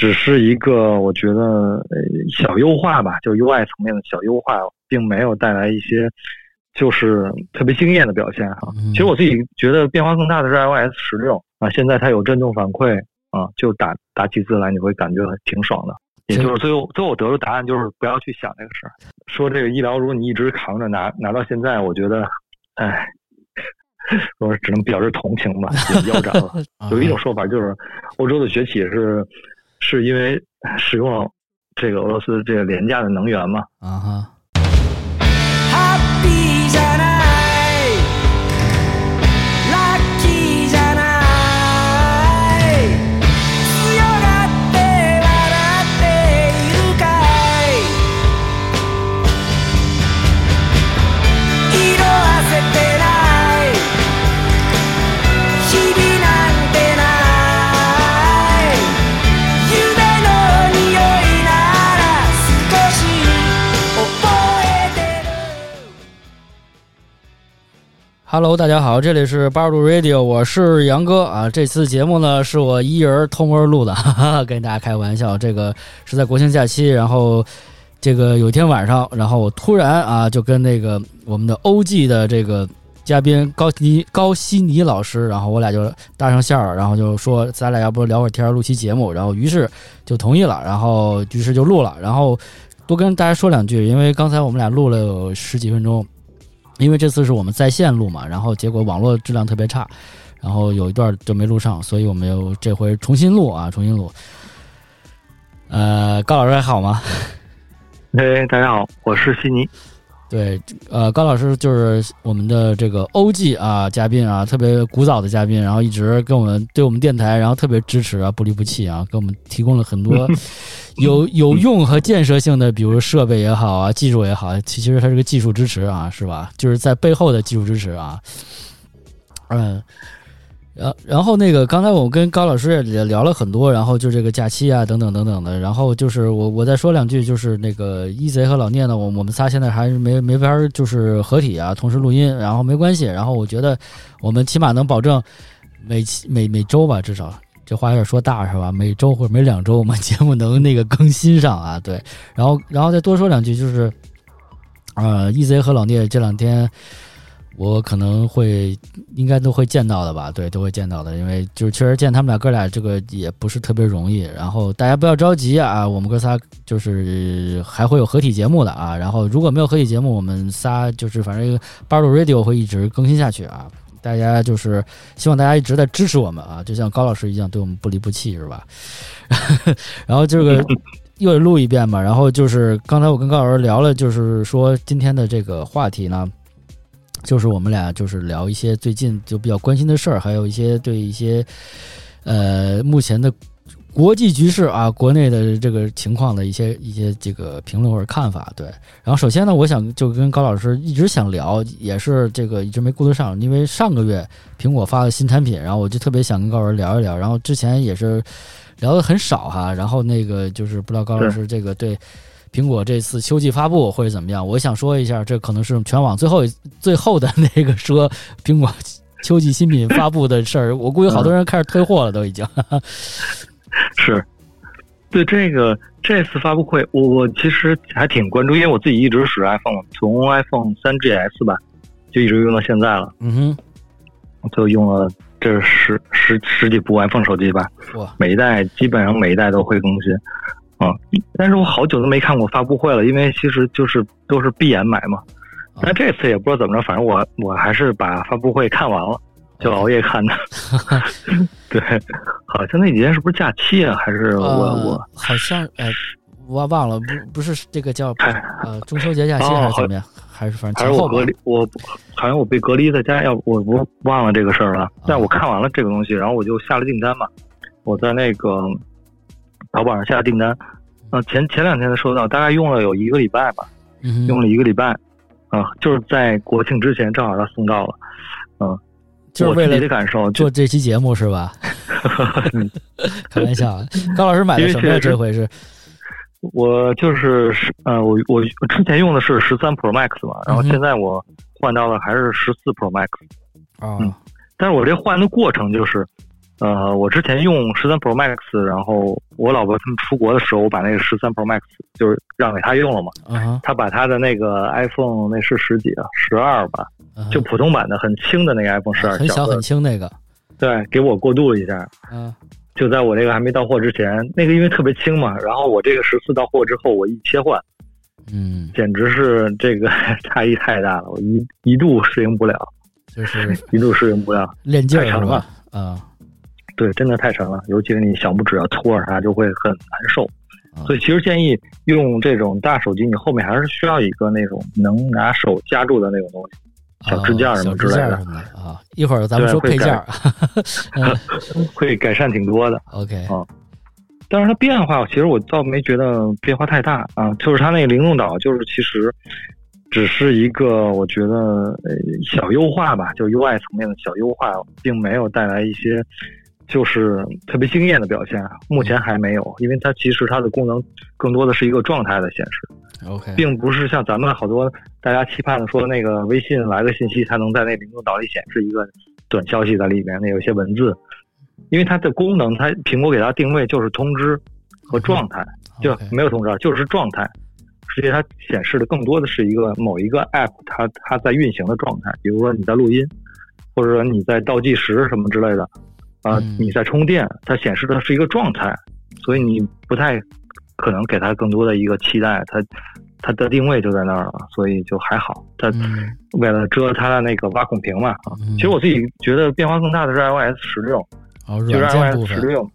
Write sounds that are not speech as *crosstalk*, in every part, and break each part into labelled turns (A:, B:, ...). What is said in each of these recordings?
A: 只是一个我觉得呃小优化吧，就 UI 层面的小优化，并没有带来一些就是特别惊艳的表现哈。其实我自己觉得变化更大的是 iOS 十六啊，现在它有震动反馈啊，就打打起字来你会感觉挺爽的。也就是最后最后我得出答案就是不要去想这个事儿。说这个医疗，如果你一直扛着拿拿到现在，我觉得，哎，我只能表示同情吧，腰斩了。*laughs* 有一种说法就是，欧洲的崛起是是因为使用这个俄罗斯这个廉价的能源嘛？
B: 啊哈。Hello，大家好，这里是八度 Radio，我是杨哥啊。这次节目呢是我一人偷摸录的，哈哈，跟大家开玩笑。这个是在国庆假期，然后这个有一天晚上，然后我突然啊就跟那个我们的 OG 的这个嘉宾高尼高希尼老师，然后我俩就搭上线儿，然后就说咱俩要不聊会儿天，录期节目，然后于是就同意了，然后于是就录了，然后多跟大家说两句，因为刚才我们俩录了有十几分钟。因为这次是我们在线录嘛，然后结果网络质量特别差，然后有一段就没录上，所以我们又这回重新录啊，重新录。呃，高老师还好吗？*laughs*
A: 哎，大家好，我是悉尼。
B: 对，呃，高老师就是我们的这个 OG 啊嘉宾啊，特别古早的嘉宾，然后一直跟我们对我们电台，然后特别支持啊，不离不弃啊，给我们提供了很多 *laughs* 有有用和建设性的，比如设备也好啊，技术也好，其实它是个技术支持啊，是吧？就是在背后的技术支持啊，嗯。然然后那个刚才我跟高老师也聊了很多，然后就这个假期啊等等等等的，然后就是我我再说两句，就是那个一贼和老聂呢，我我们仨现在还是没没法就是合体啊，同时录音，然后没关系，然后我觉得我们起码能保证每期每每周吧，至少这话有点说大是吧？每周或者每两周我们节目能那个更新上啊，对，然后然后再多说两句，就是啊，一贼和老聂这两天。我可能会，应该都会见到的吧？对，都会见到的，因为就是确实见他们俩哥俩这个也不是特别容易。然后大家不要着急啊，我们哥仨就是还会有合体节目的啊。然后如果没有合体节目，我们仨就是反正八路 Radio 会一直更新下去啊。大家就是希望大家一直在支持我们啊，就像高老师一样对我们不离不弃，是吧？*laughs* 然后这个又录一遍嘛。然后就是刚才我跟高老师聊了，就是说今天的这个话题呢。就是我们俩就是聊一些最近就比较关心的事儿，还有一些对一些呃目前的国际局势啊、国内的这个情况的一些一些这个评论或者看法。对，然后首先呢，我想就跟高老师一直想聊，也是这个一直没顾得上，因为上个月苹果发了新产品，然后我就特别想跟高老师聊一聊。然后之前也是聊的很少哈，然后那个就是不知道高老师这个对。苹果这次秋季发布会怎么样？我想说一下，这可能是全网最后最后的那个说苹果秋季新品发布的事儿。我估计好多人开始退货了，都已经。*laughs*
A: 是，对这个这次发布会，我我其实还挺关注，因为我自己一直使 iPhone，从 iPhone 三 GS 吧，就一直用到现在了。
B: 嗯
A: 哼，就用了这十十十几部 iPhone 手机吧。
B: 哇，
A: 每一代基本上每一代都会更新。啊，但是我好久都没看过发布会了，因为其实就是都是闭眼买嘛。但这次也不知道怎么着，反正我我还是把发布会看完了，就熬夜看的。*laughs* 对，好像那几天是不是假期啊？还是我我
B: 好像哎，我忘了，不不是这个叫呃中秋节假期还是怎么样？还是反正
A: 还是我隔离，我好像我被隔离在家，要我我忘了这个事儿了。但我看完了这个东西，然后我就下了订单嘛。我在那个。淘宝上下订单，嗯，前前两天才收到，大概用了有一个礼拜吧，用了一个礼拜，啊，就是在国庆之前正好他送到了，嗯，
B: 就是为了
A: 感受
B: 做这期节目是吧？*laughs* *laughs* 开玩笑，高老师买的什么呀？这回是？
A: 我就是十，呃，我我之前用的是十三 Pro Max 嘛，然后现在我换到了还是十四 Pro Max，
B: 啊，
A: 但是我这换的过程就是。呃，我之前用十三 Pro Max，然后我老婆他们出国的时候，我把那个十三 Pro Max 就是让给她用了嘛。
B: 嗯
A: 她把她的那个 iPhone 那是十几啊，十二吧，就普通版的很轻的那个 iPhone 十二，
B: 很小很轻那个。
A: 对，给我过渡了一下。
B: 嗯。
A: 就在我这个还没到货之前，那个因为特别轻嘛，然后我这个十四到货之后，我一切换，
B: 嗯，
A: 简直是这个 *laughs* 差异太大了，我一一度适应不了，
B: 就是
A: 一度适应不了，
B: 练劲
A: 太长了
B: 啊。
A: 对，真的太沉了，尤其是你小拇指要托着它，就会很难受。所以其实建议用这种大手机，你后面还是需要一个那种能拿手夹住的那种东西。小支架什么之类的
B: 啊，一会儿咱们说配件 *laughs* *laughs*
A: 会改善挺多的。*laughs*
B: OK
A: 啊，但是它变化，其实我倒没觉得变化太大啊。就是它那个灵动岛，就是其实只是一个我觉得小优化吧，就 UI 层面的小优化，并没有带来一些就是特别惊艳的表现。目前还没有，因为它其实它的功能更多的是一个状态的显示。
B: OK，
A: 并不是像咱们好多大家期盼的说，那个微信来个信息，它能在那灵动岛里显示一个短消息在里面，那有些文字，因为它的功能，它苹果给它定位就是通知和状态，就没有通知，就是状态。实际它显示的更多的是一个某一个 App 它它在运行的状态，比如说你在录音，或者说你在倒计时什么之类的，啊，你在充电，它显示的是一个状态，所以你不太。可能给它更多的一个期待，它它的定位就在那儿了，所以就还好。它为了遮它的那个挖孔屏嘛，其实我自己觉得变化更大的是 iOS 十六，就是 iOS 十六。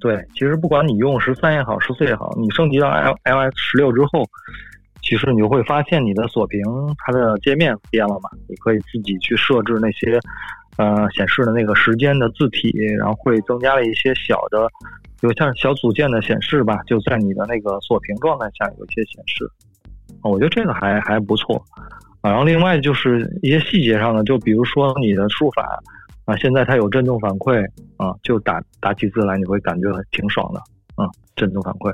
A: 对，其实不管你用十三也好，十四也好，你升级到 iOS 十六之后，其实你就会发现你的锁屏它的界面变了嘛，你可以自己去设置那些呃显示的那个时间的字体，然后会增加了一些小的。有像小组件的显示吧，就在你的那个锁屏状态下有一些显示，我觉得这个还还不错啊。然后另外就是一些细节上的，就比如说你的输入法啊，现在它有震动反馈啊，就打打起字来你会感觉挺爽的啊，震动反馈。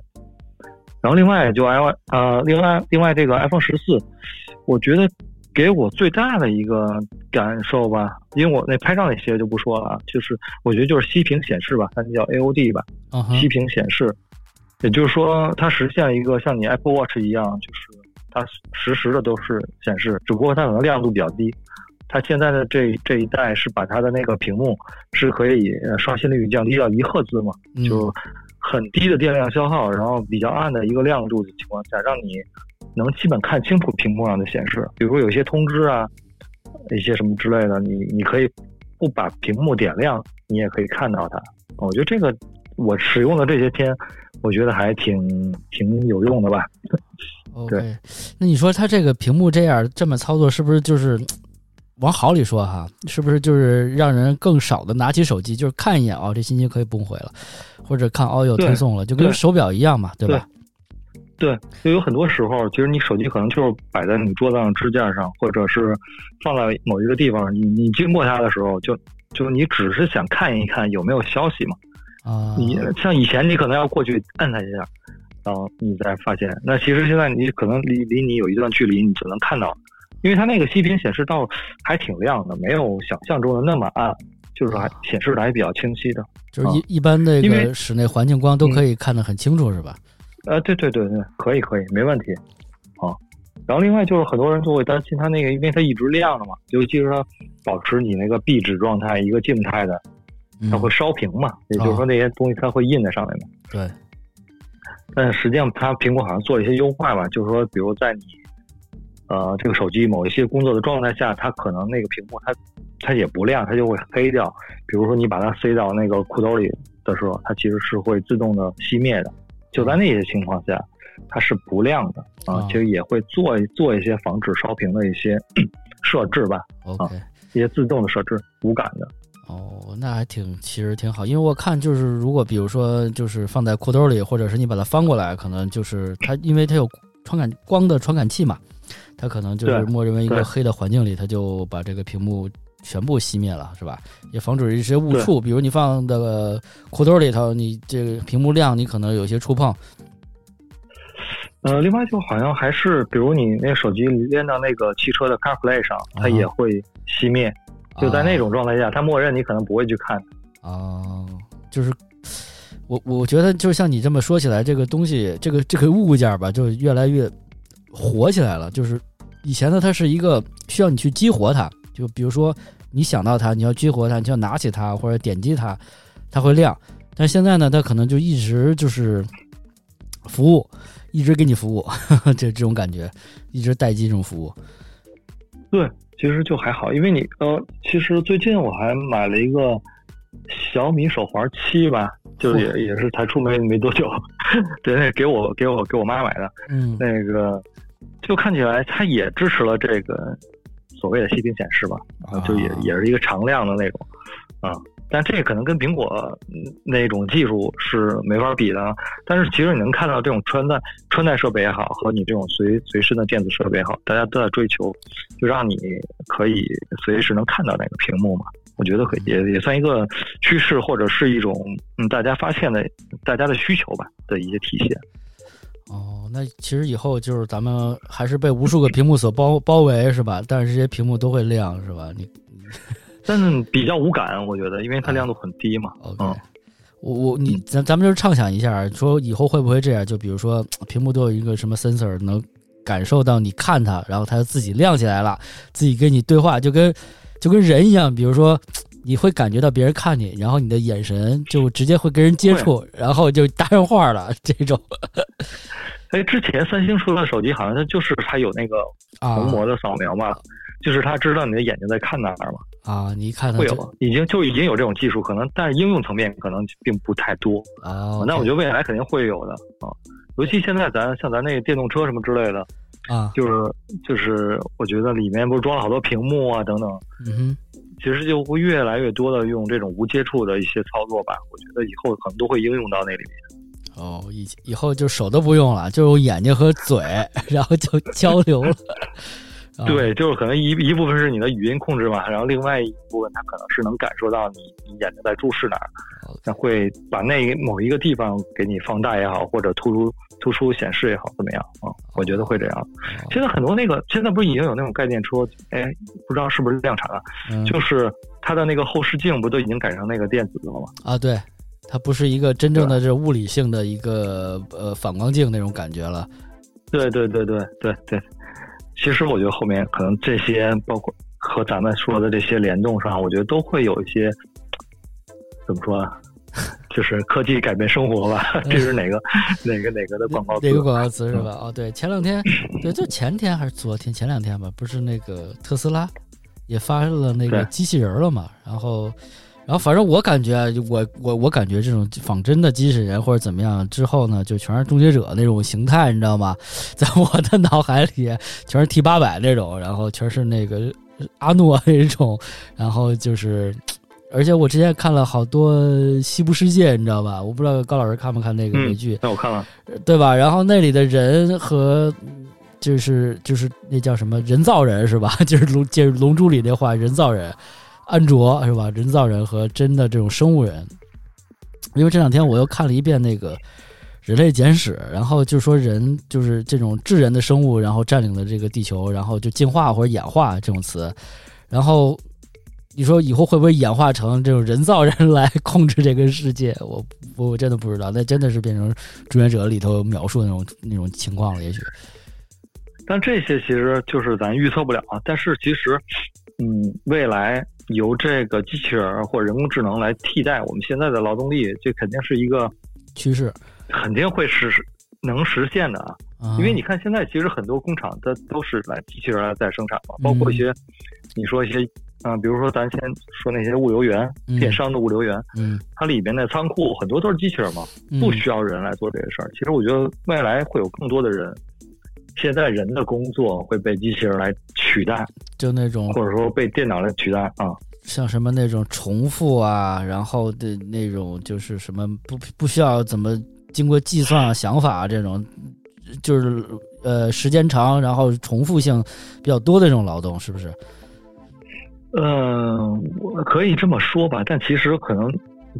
A: 然后另外就 i 呃，另外另外这个 iPhone 十四，我觉得。给我最大的一个感受吧，因为我那拍照那些就不说了啊，就是我觉得就是息屏显示吧，它叫 AOD 吧，息屏显示，也就是说它实现了一个像你 Apple Watch 一样，就是它实时的都是显示，只不过它可能亮度比较低。它现在的这这一代是把它的那个屏幕是可以刷新率降低到一赫兹嘛，就很低的电量消耗，然后比较暗的一个亮度的情况下，让你。能基本看清楚屏幕上的显示，比如说有些通知啊，一些什么之类的，你你可以不把屏幕点亮，你也可以看到它。我觉得这个我使用的这些天，我觉得还挺挺有用的吧。
B: 对，那你说它这个屏幕这样这么操作，是不是就是往好里说哈？是不是就是让人更少的拿起手机，就是看一眼哦，这信息可以不回了，或者看哦有推送了，就跟手表一样嘛，
A: 对
B: 吧？
A: 对，就有很多时候，其实你手机可能就是摆在你桌子上支架上，或者是放在某一个地方。你你经过它的时候，就就你只是想看一看有没有消息嘛。
B: 啊，
A: 你像以前你可能要过去按它一下，然后你再发现。那其实现在你可能离离你有一段距离，你只能看到，因为它那个息屏显示到还挺亮的，没有想象中的那么暗，就是还显示的还比较清晰的。
B: 就是一一般那个室内环境光都可以看得很清楚，是吧？
A: 呃，对对对对，可以可以，没问题，啊，然后另外就是很多人就会担心它那个，因为它一直亮着嘛，尤其是它保持你那个壁纸状态，一个静态的，它会烧屏嘛，也就是说那些东西它会印在上面嘛。
B: 对。
A: 但实际上，它苹果好像做了一些优化吧，就是说，比如在你呃这个手机某一些工作的状态下，它可能那个屏幕它它也不亮，它就会黑掉。比如说你把它塞到那个裤兜里的时候，它其实是会自动的熄灭的。就在那些情况下，它是不亮的啊，其实也会做做一些防止烧屏的一些 *coughs* 设置吧。
B: OK，
A: 一些自动的设置，无感的。
B: 哦，那还挺，其实挺好，因为我看就是，如果比如说就是放在裤兜里，或者是你把它翻过来，可能就是它，因为它有传感光的传感器嘛，它可能就是默认为一个黑的环境里，它就把这个屏幕。全部熄灭了，是吧？也防止一些误触，比如你放的裤兜里头，你这个屏幕亮，你可能有些触碰。
A: 呃，另外就好像还是，比如你那手机连到那个汽车的 CarPlay 上，它也会熄灭。就在那种状态下，它默认你可能不会去看。
B: 哦，就是我我觉得，就像你这么说起来，这个东西，这个这个物件吧，就越来越火起来了。就是以前呢，它是一个需要你去激活它，就比如说你想到它，你要激活它，你就要拿起它或者点击它，它会亮。但现在呢，它可能就一直就是服务，一直给你服务，*laughs* 这这种感觉，一直待机这种服务。
A: 对，其实就还好，因为你呃，其实最近我还买了一个小米手环七吧，就也也是才出没没多久，*laughs* 对，那给我给我给我妈买的，
B: 嗯，
A: 那个就看起来它也支持了这个所谓的息屏显示吧，啊，就也也是一个常亮的那种，啊。但这个可能跟苹果那种技术是没法比的。但是其实你能看到这种穿戴穿戴设备也好，和你这种随随身的电子设备也好，大家都在追求，就让你可以随时能看到那个屏幕嘛。我觉得可以也也算一个趋势，或者是一种嗯大家发现的大家的需求吧的一些体现。
B: 哦，那其实以后就是咱们还是被无数个屏幕所包包围是吧？但是这些屏幕都会亮是吧？你。*laughs*
A: 但是比较无感，我觉得，因为它亮度很低嘛。
B: OK，我我你咱咱们就是畅想一下，说以后会不会这样？就比如说屏幕都有一个什么 sensor 能感受到你看它，然后它就自己亮起来了，自己跟你对话，就跟就跟人一样。比如说你会感觉到别人看你，然后你的眼神就直接会跟人接触，然后就搭上话了。*laughs* 这种。
A: 哎，之前三星出的手机好像它就是它有那个虹膜的扫描嘛。就是它知道你的眼睛在看哪儿嘛？
B: 啊，你一看
A: 会有，已经就已经有这种技术，可能但是应用层面可能并不太多
B: 啊。
A: 那我觉得未来肯定会有的啊，尤其现在咱像咱那个电动车什么之类的
B: 啊，
A: 就是就是我觉得里面不是装了好多屏幕啊等等，
B: 嗯哼，
A: 其实就会越来越多的用这种无接触的一些操作吧。我觉得以后可能都会应用到那里面。
B: 哦，以以后就手都不用了，就用眼睛和嘴，*laughs* 然后就交流了。
A: 对，就是可能一一部分是你的语音控制嘛，然后另外一部分它可能是能感受到你你眼睛在注视哪儿，那会把那某一个地方给你放大也好，或者突出突出显示也好，怎么样啊？我觉得会这样。现在很多那个现在不是已经有那种概念车，哎，不知道是不是量产了，就是它的那个后视镜不都已经改成那个电子的了吗？
B: 啊，对，它不是一个真正的这物理性的一个呃反光镜那种感觉了。
A: 对对对对对对。其实我觉得后面可能这些包括和咱们说的这些联动上，我觉得都会有一些怎么说啊？就是科技改变生活吧。*laughs* 这是哪个哪个哪个的广告词？
B: 哪个广告词是吧？哦，对，前两天，对，就前天还是昨天？前两天吧，不是那个特斯拉也发了那个机器人了嘛？然后。然后反正我感觉，我我我感觉这种仿真的机器人或者怎么样之后呢，就全是终结者那种形态，你知道吗？*laughs* 在我的脑海里，全是 T 八百那种，然后全是那个阿诺那种，然后就是，而且我之前看了好多《西部世界》，你知道吧？我不知道高老师看没看那个美剧？
A: 那我看了，
B: 对吧？然后那里的人和就是就是那叫什么人造人是吧？*laughs* 就是龙就是龙珠里那话，人造人。安卓是吧？人造人和真的这种生物人，因为这两天我又看了一遍那个《人类简史》，然后就说人就是这种智人的生物，然后占领了这个地球，然后就进化或者演化这种词。然后你说以后会不会演化成这种人造人来控制这个世界？我我真的不知道，那真的是变成《终结者》里头描述的那种那种情况了，也许。
A: 但这些其实就是咱预测不了啊。但是其实，嗯，未来。由这个机器人或者人工智能来替代我们现在的劳动力，这肯定是一个
B: 趋势，
A: 肯定会实能实现的啊！因为你看，现在其实很多工厂它都是来机器人来在生产嘛，包括一些你说一些啊，比如说咱先说那些物流员、电商的物流员，
B: 嗯，
A: 它里边的仓库很多都是机器人嘛，不需要人来做这个事儿。其实我觉得未来会有更多的人。现在人的工作会被机器人来取代，
B: 就那种
A: 或者说被电脑来取代啊，
B: 像什么那种重复啊，然后的那种就是什么不不需要怎么经过计算啊想法啊这种，就是呃时间长，然后重复性比较多的这种劳动，是不是？
A: 嗯，我可以这么说吧，但其实可能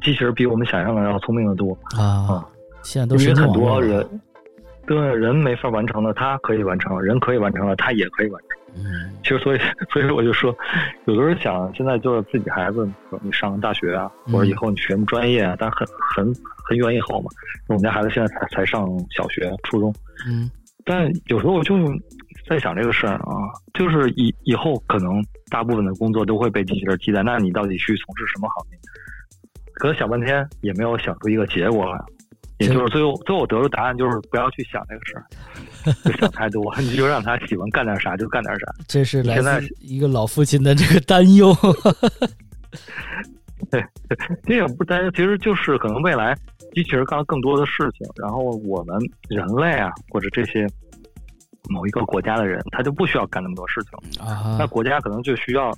A: 机器人比我们想象的要聪明的多
B: 啊
A: 啊！
B: 现在都是
A: 很多人。对人没法完成的，他可以完成；人可以完成的，他也可以完成。
B: 嗯，
A: 其实所以所以我就说，有的时候想现在就是自己孩子，你上大学啊，或者以后你学什么专业啊，但很很很远以后嘛。我们家孩子现在才才上小学、初中，
B: 嗯，
A: 但有时候我就在想这个事儿啊，就是以以后可能大部分的工作都会被机器人替代，那你到底去从事什么行业？可能想半天也没有想出一个结果来。也就是最后，最后得出答案就是不要去想这个事儿，就想太多，*laughs* 你就让他喜欢干点啥就干点啥。*laughs*
B: 这是来自一个老父亲的这个担忧。
A: 对，*laughs* 这也不担忧，其实就是可能未来机器人干了更多的事情，然后我们人类啊，或者这些某一个国家的人，他就不需要干那么多事情
B: 啊。
A: 那国家可能就需要，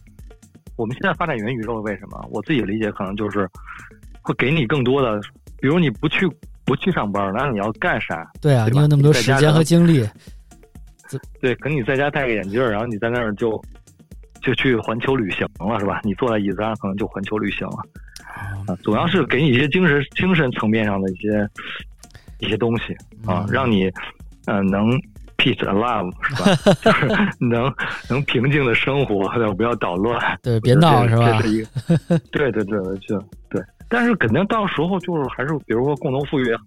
A: 我们现在发展元宇宙，为什么？我自己理解可能就是会给你更多的，比如你不去。不去上班，那你要干啥？
B: 对
A: 啊，
B: 你有那么多时间和精力。
A: 对，可你在家戴个眼镜，然后你在那儿就就去环球旅行了，是吧？你坐在椅子上，可能就环球旅行了。啊，主要是给你一些精神精神层面上的一些一些东西啊，让你嗯能 peace and love 是吧？*laughs* 就是 *laughs* 能能平静的生活，不要捣乱。
B: 对，别闹是吧？
A: 这是一个。*laughs* 对对对，就对。但是肯定到时候就是还是比如说共同富裕也好，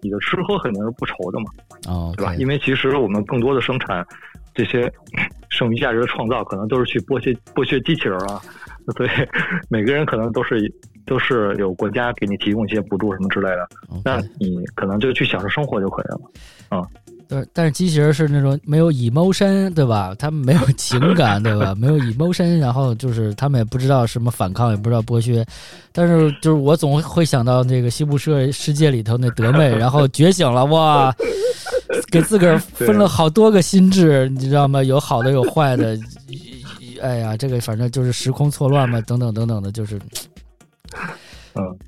A: 你的吃喝肯定是不愁的嘛，
B: 哦，
A: 对吧？因为其实我们更多的生产这些 *clears throat* 剩余价值的创造，可能都是去剥削剥削机器人啊，*laughs* 所以每个人可能都是都是有国家给你提供一些补助什么之类的，那你可能就去享受生活就可以了，啊。
B: 对，但是机器人是那种没有 emotion，对吧？*laughs* 他们没有情感，对吧？*laughs* 没有 emotion，然后就是他们也不知道什么反抗，也不知道剥削。但是就是我总会想到那个西部社世界里头那德妹，然后觉醒了，哇，*laughs* 给自个儿分了好多个心智，你知道吗？有好的，有坏的。哎呀，这个反正就是时空错乱嘛，等等等等的，就是，
A: 嗯。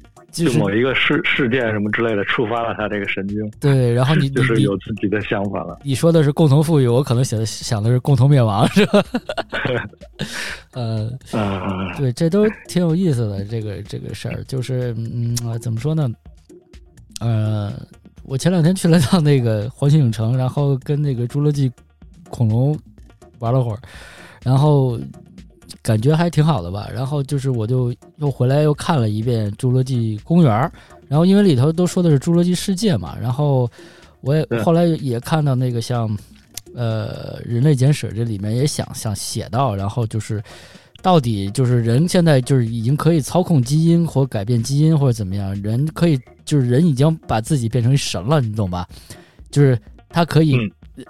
A: 就某一个事事件什么之类的触发了他这个神经，
B: 对，然后你 *laughs*
A: 就是有自己的想法了。
B: 你说的是共同富裕，我可能想的想的是共同灭亡，是吧？*laughs* 呃，对，这都挺有意思的，这个这个事儿，就是嗯，怎么说呢？呃，我前两天去了趟那个环球影城，然后跟那个侏罗纪恐龙玩了会儿，然后。感觉还挺好的吧，然后就是我就又回来又看了一遍《侏罗纪公园》，然后因为里头都说的是侏罗纪世界嘛，然后我也后来也看到那个像，呃，《人类简史》这里面也想想写到，然后就是到底就是人现在就是已经可以操控基因或改变基因或者怎么样，人可以就是人已经把自己变成神了，你懂吧？就是他可以，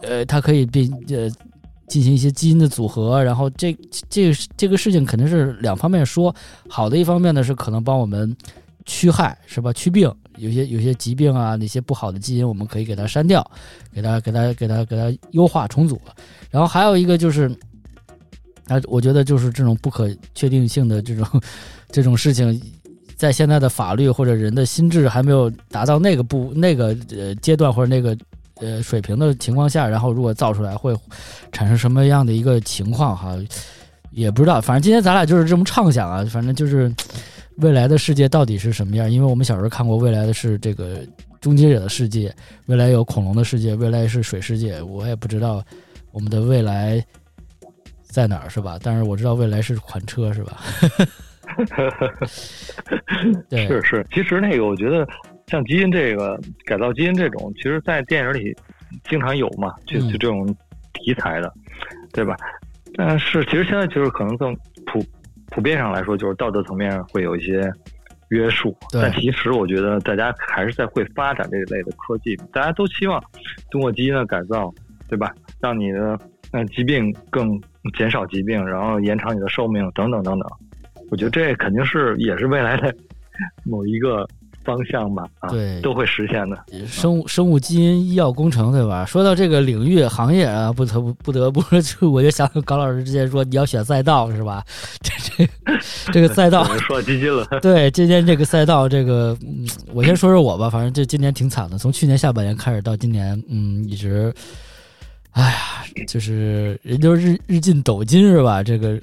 B: 呃，他可以变呃。进行一些基因的组合，然后这这这个事情肯定是两方面说。好的一方面呢是可能帮我们驱害，是吧？驱病，有些有些疾病啊，那些不好的基因我们可以给它删掉，给它给它给它给它优化重组。然后还有一个就是，啊，我觉得就是这种不可确定性的这种 *laughs* 这种事情，在现在的法律或者人的心智还没有达到那个不那个呃阶段或者那个。呃，水平的情况下，然后如果造出来会产生什么样的一个情况哈，也不知道。反正今天咱俩就是这么畅想啊，反正就是未来的世界到底是什么样？因为我们小时候看过未来的是这个终结者的世界，未来有恐龙的世界，未来是水世界。我也不知道我们的未来在哪儿，是吧？但是我知道未来是款车，是吧？对，
A: 是是。其实那个，我觉得。像基因这个改造基因这种，其实，在电影里经常有嘛，就就这种题材的，对吧？但是其实现在就是可能更普普遍上来说，就是道德层面会有一些约束。但其实我觉得大家还是在会发展这一类的科技，大家都希望通过基因的改造，对吧？让你的嗯疾病更减少疾病，然后延长你的寿命等等等等。我觉得这肯定是也是未来的某一个。方向吧，
B: 对，
A: 都会实现的。
B: 生物、生物基因、医药工程，对吧？说到这个领域行业啊，不得不不得不 *laughs* 就我就想高老师之前说你要选赛道是吧？*laughs* 这这这个赛道 *laughs*
A: 说基金了。
B: 对，今天这个赛道，这个嗯，我先说说我吧。反正这今年挺惨的，从去年下半年开始到今年，嗯，一直，哎呀，就是人就是日日进斗金是吧？这个。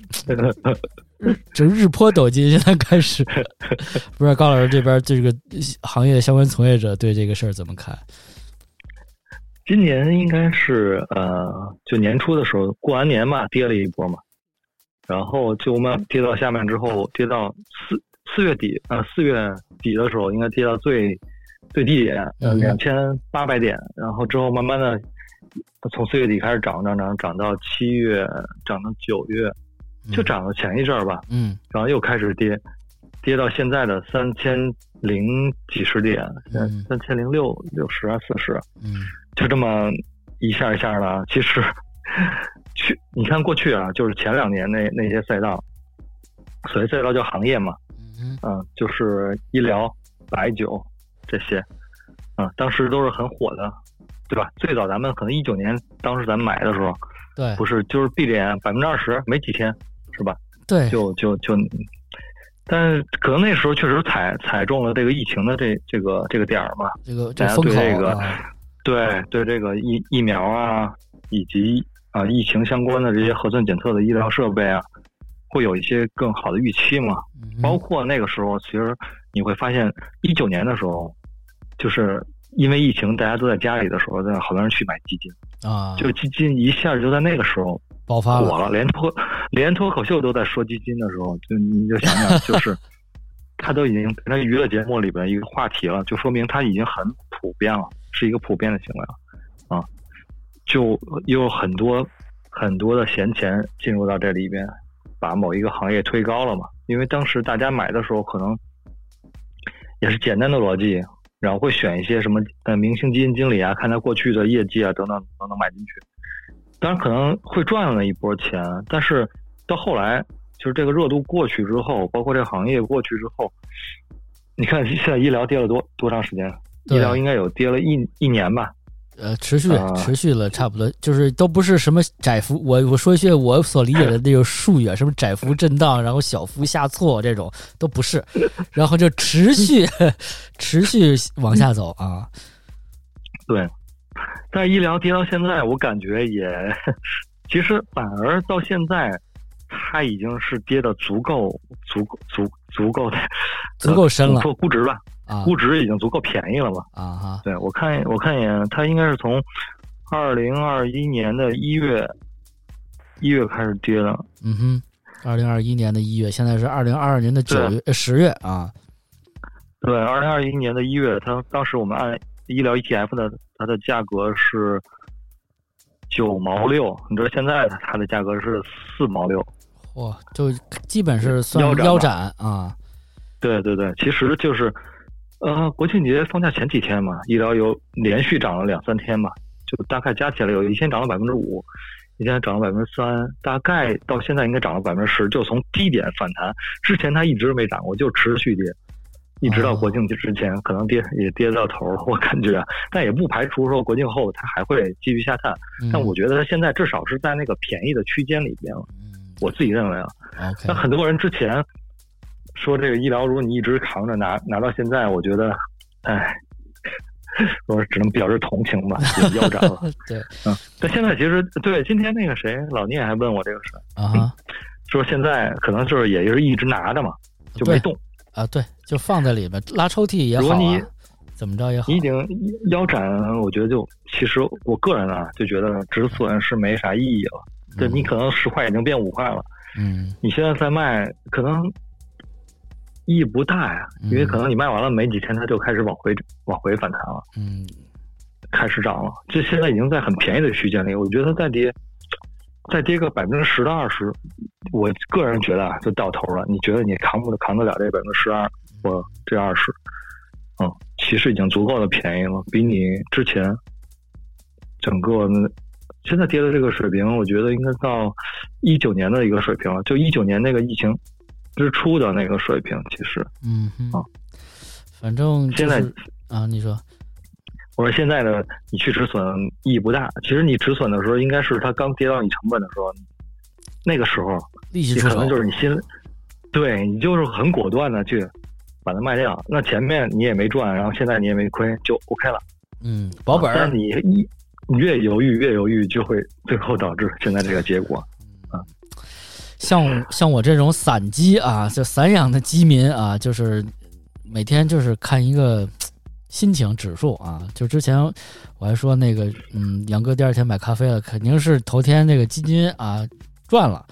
B: 这日坡斗金，现在开始，*laughs* 不知道高老师这边这个行业相关从业者对这个事儿怎么看？
A: 今年应该是呃，就年初的时候过完年嘛，跌了一波嘛，然后就慢跌到下面之后，跌到四四月底呃四月底的时候，应该跌到最最低点呃两千八百点，然后之后慢慢的从四月底开始涨涨涨涨到七月，涨到九月，就涨了前一阵儿吧，
B: 嗯，
A: 然后又开始跌，跌到现在的三千零几十点，
B: 嗯
A: 三千零六六十啊四十。
B: 嗯
A: 就这么一下一下的，其实去你看过去啊，就是前两年那那些赛道，所谓赛道叫行业嘛，
B: 嗯
A: 嗯，就是医疗、白酒这些，啊，当时都是很火的，对吧？最早咱们可能一九年，当时咱们买的时候，
B: 对
A: 不是就是闭着眼百分之二十，没几天，是吧？
B: 对，
A: 就就就，但是可能那时候确实踩踩中了这个疫情的这这个这个点儿嘛，
B: 这个这
A: 大家对这个
B: 啊，
A: 对对，这个疫疫苗啊，以及啊疫情相关的这些核酸检测的医疗设备啊，会有一些更好的预期嘛。
B: 嗯
A: 包括那个时候，其实你会发现，一九年的时候，就是因为疫情，大家都在家里的时候，那好多人去买基金，
B: 啊，
A: 就基金一下就在那个时候
B: 爆发了，
A: 火了，连脱连脱口秀都在说基金的时候，就你就想想，就是 *laughs* 他都已经变成娱乐节目里边一个话题了，就说明他已经很普遍了，是一个普遍的行为了啊。就有很多很多的闲钱进入到这里边，把某一个行业推高了嘛。因为当时大家买的时候可能也是简单的逻辑，然后会选一些什么呃明星基金经理啊，看他过去的业绩啊等等等等买进去。当然可能会赚了一波钱，但是到后来就是这个热度过去之后，包括这个行业过去之后，你看现在医疗跌了多多长时间？医疗应该有跌了一一年吧？
B: 呃，持续
A: 啊
B: 持续了差不多，就是都不是什么窄幅，我我说一些我所理解的那种术语啊，什么窄幅震荡，然后小幅下挫这种都不是，然后就持续 *laughs* 持续往下走啊，
A: 对，但是医疗跌到现在，我感觉也，其实反而到现在，它已经是跌的足够、足够、足足够的，
B: 足够深了
A: 呃说估值吧，
B: 啊
A: 估值已经足够便宜了嘛。
B: 啊哈，
A: 对我看我看一眼，它应该是从二零二一年的一月一月开始跌的，
B: 嗯哼，二零二一年的一月，现在是二零二二年的九月呃十月啊，
A: 对，二零二一年的一月，它当时我们按医疗 ETF 的它的价格是九毛六，你知道现在它的价格是四毛六。
B: 哇，就基本是算
A: 腰
B: 腰斩啊，
A: 对对对，其实就是，呃，国庆节放假前几天嘛，医疗有连续涨了两三天嘛，就大概加起来有一天涨了百分之五，一天涨了百分之三，大概到现在应该涨了百分之十，就从低点反弹。之前它一直没涨过，就持续跌，一直到国庆节之前，可能跌也跌到头了，我感觉，但也不排除说国庆后它还会继续下探。
B: 嗯
A: 但我觉得它现在至少是在那个便宜的区间里边了，
B: 嗯
A: 我自己认为啊。那很多人之前说这个医疗，如果你一直扛着拿拿到现在，我觉得，哎，我只能表示同情吧，也腰斩了。*laughs*
B: 对
A: 嗯，但现在其实对今天那个谁老聂还问我这个事儿，
B: 啊哈
A: 说现在可能就是也就是一直拿着嘛，就没动。
B: 啊对，就放在里边拉抽屉也好怎么着也好
A: 你已经腰斩，我觉得就其实我个人啊就觉得止损是没啥意义了。对你可能十块已经变五块了，
B: 嗯
A: 你现在再卖可能意义不大呀，因为可能你卖完了没几天，它就开始往回往回反弹了，
B: 嗯
A: 开始涨了。这现在已经在很便宜的区间里，我觉得再跌再跌个百分之十到二十，我个人觉得啊就到头了。你觉得你扛不扛得了这百分之十二或这二十？嗯，其实已经足够的便宜了，比你之前整个现在跌的这个水平，我觉得应该到一九年的一个水平了，就一九年那个疫情之初的那个水平。其实，
B: 嗯哼
A: 啊，
B: 反正就
A: 现在
B: 啊，你说
A: 我说现在的你去止损意义不大。其实你止损的时候，应该是它刚跌到你成本的时候，那个时候你可
B: 立即出手
A: 能就是你心，对你就是很果断的去把它卖掉。那前面你也没赚，然后现在你也没亏，就 OK 了。
B: 嗯保本儿
A: 但你一你越犹豫越犹豫，就会最后导致现在这个结果。
B: 像像我这种散鸡啊，就散养的鸡民啊，就是每天就是看一个心情指数啊。就之前我还说那个，嗯，杨哥第二天买咖啡了，肯定是头天那个基金啊赚了。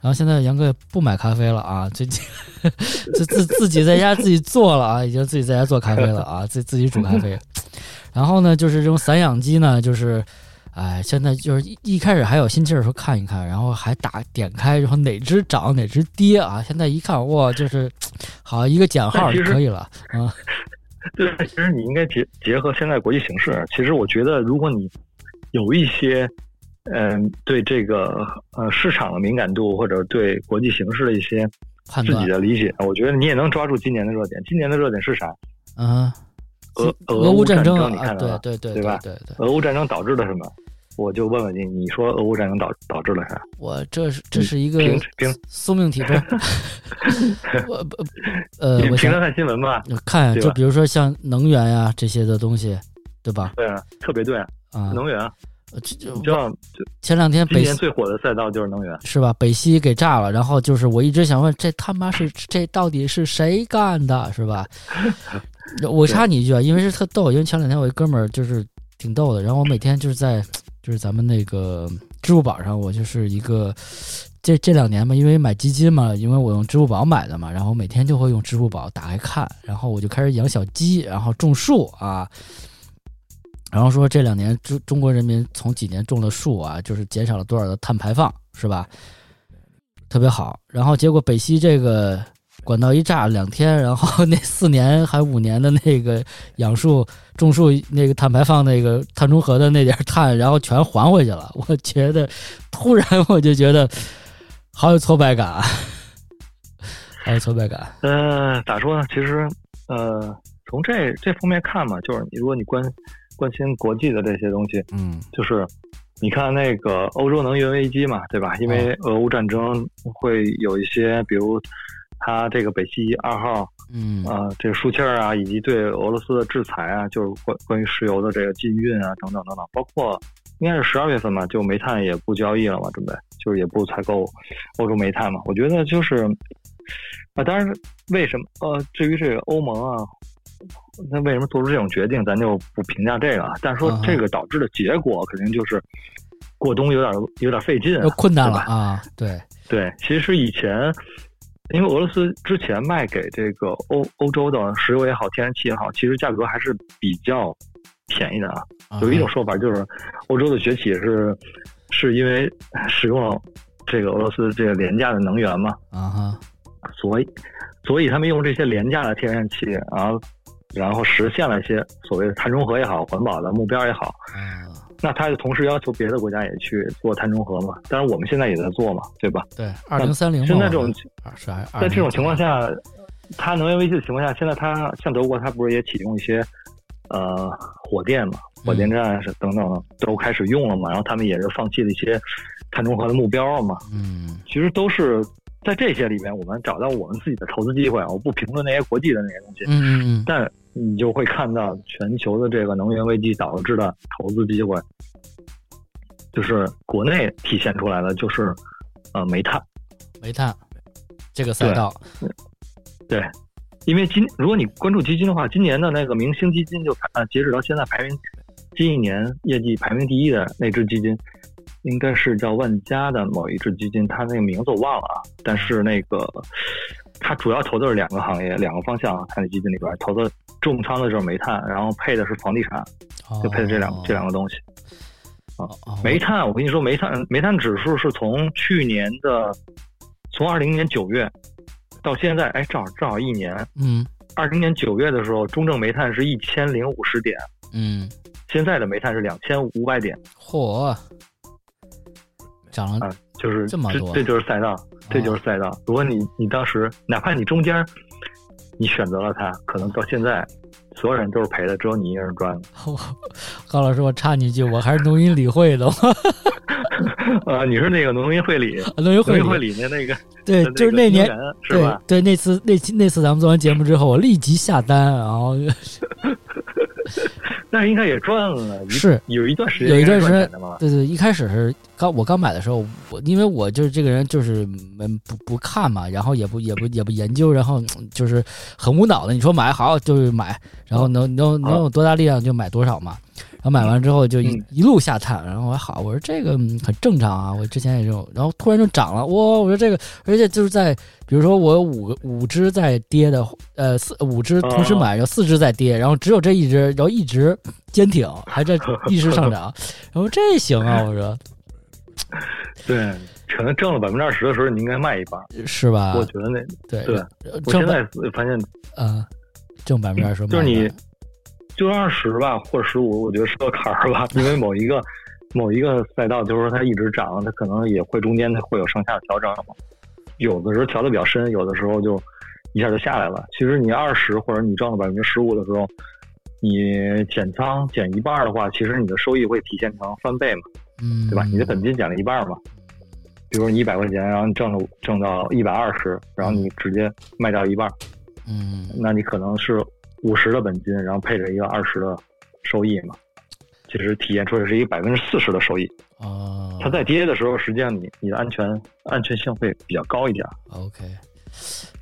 B: 然后现在杨哥也不买咖啡了啊，最近 *laughs* 自自自己在家自己做了啊，已经自己在家做咖啡了啊，自自己煮咖啡。然后呢，就是这种散养鸡呢，就是，哎，现在就是一一开始还有心气儿说看一看，然后还打点开，然后哪只涨哪只跌啊？现在一看哇，就是好一个减号就可以了啊。*laughs*
A: 对，其实你应该结结合现在国际形势，其实我觉得如果你有一些。嗯，对这个呃市场的敏感度，或者对国际形势的一些自己的理解，我觉得你也能抓住今年的热点。今年的热点是啥？
B: 啊，
A: 俄俄乌
B: 战
A: 争，你看
B: 到了？对对
A: 对，对吧？
B: 对对。
A: 俄乌战争导致了什么？我就问问你，你说俄乌战争导导致了啥？
B: 我这是这是一个
A: 平平
B: 宿命体质。我不呃，我
A: 平常看新闻吧，
B: 看就比如说像能源呀这些的东西，对吧？
A: 对啊，特别对
B: 啊，
A: 能源。
B: 就
A: 知道，
B: 前两天北
A: 今年最火的赛道就是能源，
B: 是吧？北溪给炸了，然后就是我一直想问，这他妈是这到底是谁干的，是吧？*laughs* 我插你一句啊，因为是特逗，因为前两天我一哥们儿就是挺逗的，然后我每天就是在就是咱们那个支付宝上，我就是一个这这两年嘛，因为买基金嘛，因为我用支付宝买的嘛，然后每天就会用支付宝打开看，然后我就开始养小鸡，然后种树啊。然后说这两年中中国人民从几年种的树啊，就是减少了多少的碳排放，是吧？特别好。然后结果北溪这个管道一炸两天，然后那四年还五年的那个养树种树那个碳排放那个碳中和的那点碳，然后全还回去了。*laughs* 我觉得突然我就觉得好有挫败感，好有挫败感。
A: 呃，咋说呢？其实呃，从这这方面看嘛，就是如果你关。关心国际的这些东西，
B: 嗯，
A: 就是你看那个欧洲能源危机嘛，对吧？因为俄乌战争会有一些，比如它这个北溪二号，
B: 嗯
A: 啊，这个输气儿啊，以及对俄罗斯的制裁啊，就是关关于石油的这个禁运啊，等等等等，包括应该是十二月份嘛，就煤炭也不交易了嘛，准备就是也不采购欧洲煤炭嘛。我觉得就是啊，当然为什么呃，至于这个欧盟啊。那为什么做出这种决定，咱就不评价这个啊。但是说这个导致的结果，肯定就是过冬有点有点费劲，
B: 困难了啊。对
A: 对，其实以前因为俄罗斯之前卖给这个欧欧洲的石油也好，天然气也好，其实价格还是比较便宜的啊。有一种说法就是，欧洲的崛起是是因为使用了这个俄罗斯这个廉价的能源嘛
B: 啊哈，
A: 所以所以他们用这些廉价的天然气啊。然后实现了一些所谓的碳中和也好，环保的目标也好，
B: 嗯，
A: 那他就同时要求别的国家也去做碳中和嘛？当然我们现在也在做嘛，对吧？
B: 对，二零三零。
A: 现在这种在这种情况下，它能源危机的情况下，现在它像德国，它不是也启用一些呃火电嘛？火电站是等等都开始用了嘛？然后他们也是放弃了一些碳中和的目标嘛？
B: 嗯，
A: 其实都是。在这些里面，我们找到我们自己的投资机会。我不评论那些国际的那些东西，
B: 嗯嗯嗯，
A: 但你就会看到全球的这个能源危机导致的投资机会，就是国内体现出来的就是呃煤炭，
B: 煤炭这个赛道，
A: 对，因为今如果你关注基金的话，今年的那个明星基金就排呃截止到现在排名近一年业绩排名第一的那只基金。应该是叫万家的某一只基金，它那个名字我忘了啊。但是那个，它主要投的是两个行业、两个方向。它那基金里边投的重仓的就是煤炭，然后配的是房地产，就配的这两这两个东西。啊，煤炭，我跟你说，煤炭煤炭指数是从去年的从二零年九月到现在，哎，正好正好一年。
B: 嗯，
A: 二零年九月的时候，中证煤炭是一千零五十点。
B: 嗯，
A: 现在的煤炭是两千五百点。
B: 嚯！涨了，啊
A: 就是
B: 这么多，
A: 这就是赛道，这就是赛道。如果你你当时哪怕你中间你选择了它，可能到现在所有人都是赔的，只有你一个人赚的。*laughs*
B: 高老师，我插你一句，我还是农银理会的。*laughs*
A: 啊，你是那个农民会理，农
B: 民会
A: 会理的那个，*laughs*
B: 对，就是那年，
A: 是吧？
B: 对，那次那期那次咱们做完节目之后，我立即下单，然后 *laughs*
A: 但是应该也赚了，
B: 是
A: 有一段时间
B: 有一段时间
A: 的嘛。
B: 对对，一开始是刚我刚买的时候，我因为我就是这个人就是嗯不不看嘛，然后也不也不也不研究，然后 *tsk* 就是很无脑的，你说买好就是买，然后能能能有多大力量就买多少嘛。然后买完之后就一一路下探，然后我说好，我说这个很正常啊，我之前也这种，然后突然就涨了，哇，我说这个，而且就是在比如说我有五个五只在跌的，呃四五只同时买，然后四只在跌，然后只有这一只，然后一直坚挺，还在一直上涨，然后这行啊，我说，*laughs*
A: 对，可能挣了百分之二十的时候，你应该卖一半，
B: 是吧？
A: 我觉得那
B: 对
A: 对，我现在发现，
B: 呃，挣百分之二十，
A: 就是你。就二十吧，或者十五，我觉得是个坎儿吧。*laughs* 因为某一个某一个赛道，就是说它一直涨，它可能也会中间它会有上下调整嘛。有的时候调的比较深，有的时候就一下就下来了。其实你二十或者你挣了百分之十五的时候，你减仓减一半的话，其实你的收益会体现成翻倍嘛，
B: 嗯，
A: 对吧？你的本金减了一半嘛。比如你一百块钱，然后你挣了挣到一百二十，然后你直接卖掉一半，
B: 嗯，
A: 那你可能是。五十的本金，然后配着一个二十的收益嘛，其实体现出来是一个百分之四十的收益。
B: 啊，
A: 它在跌的时候，实际上你你的安全安全性会比较高一点。
B: OK，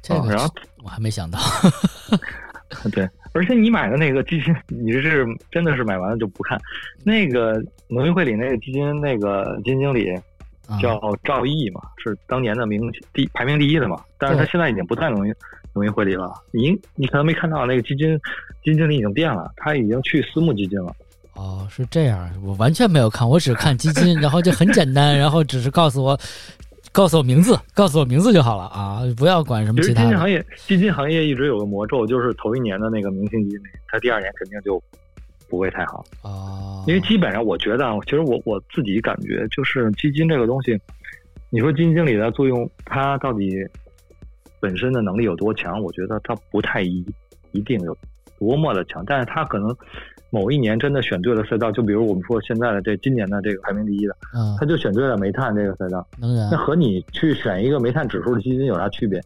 B: 这个
A: 然后
B: 我还没想到。*laughs*
A: 对，而且你买的那个基金，你是真的是买完了就不看。那个农运会里那个基金那个基金经理叫赵毅嘛，是当年的名第排名第一的嘛，但是他现在已经不在农业。农业会里了，你你可能没看到那个基金基金经理已经变了，他已经去私募基金了。
B: 哦，是这样，我完全没有看，我只看基金，然后就很简单，然后只是告诉我告诉我名字，告诉我名字就好了啊，不要管什么其他。
A: 基金行业基金行业一直有个魔咒，就是头一年的那个明星基金，它第二年肯定就不会太好
B: 啊。
A: 因为基本上我觉得，其实我我自己感觉就是基金这个东西，你说基金经理的作用，它到底？本身的能力有多强？我觉得他不太一一定有多么的强，但是他可能某一年真的选对了赛道，就比如我们说现在的这今年的这个排名第一的，
B: 嗯，
A: 他就选对了煤炭这个赛道，
B: 能源，
A: 那和你去选一个煤炭指数的基金有啥区别？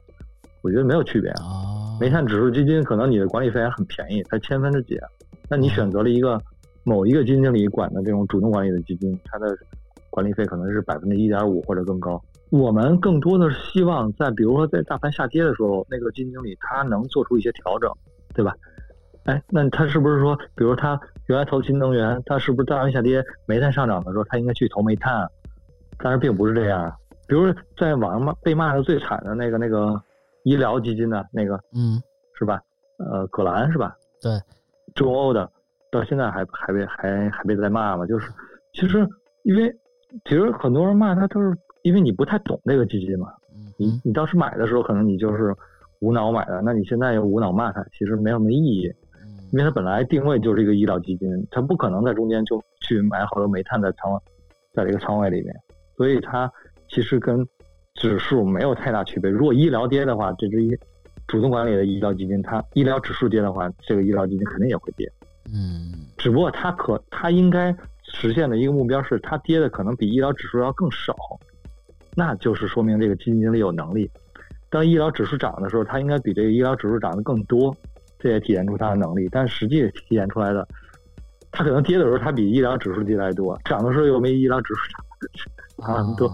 A: 我觉得没有区别
B: 啊。
A: 煤炭指数基金可能你的管理费还很便宜，才千分之几，那你选择了一个某一个基金经理管的这种主动管理的基金，它的管理费可能是百分之一点五或者更高。我们更多的是希望在，比如说在大盘下跌的时候，那个基金经理他能做出一些调整，对吧？哎，那他是不是说，比如他原来投新能源，他是不是大盘下跌，煤炭上涨的时候，他应该去投煤炭？但是并不是这样。比如在网上骂被骂的最惨的那个那个医疗基金的那个，
B: 嗯，
A: 是吧？呃，葛兰是吧？
B: 对，
A: 中欧的，到现在还还被还还被在骂嘛？就是其实因为其实很多人骂他都是。因为你不太懂这个基金嘛，你你当时买的时候可能你就是无脑买的，那你现在又无脑骂它，其实没什么意义。因为它本来定位就是一个医疗基金，它不可能在中间就去买好多煤炭在仓，在这个仓位里面，所以它其实跟指数没有太大区别。如果医疗跌的话，这只一主动管理的医疗基金，它医疗指数跌的话，这个医疗基金肯定也会跌。
B: 嗯，
A: 只不过它可它应该实现的一个目标是，它跌的可能比医疗指数要更少。那就是说明这个基金经理有能力。当医疗指数涨的时候，它应该比这个医疗指数涨得更多，这也体现出它的能力。但实际体现出来的，它可能跌的时候，它比医疗指数跌的还多；涨的时候又没医疗指数涨啊多。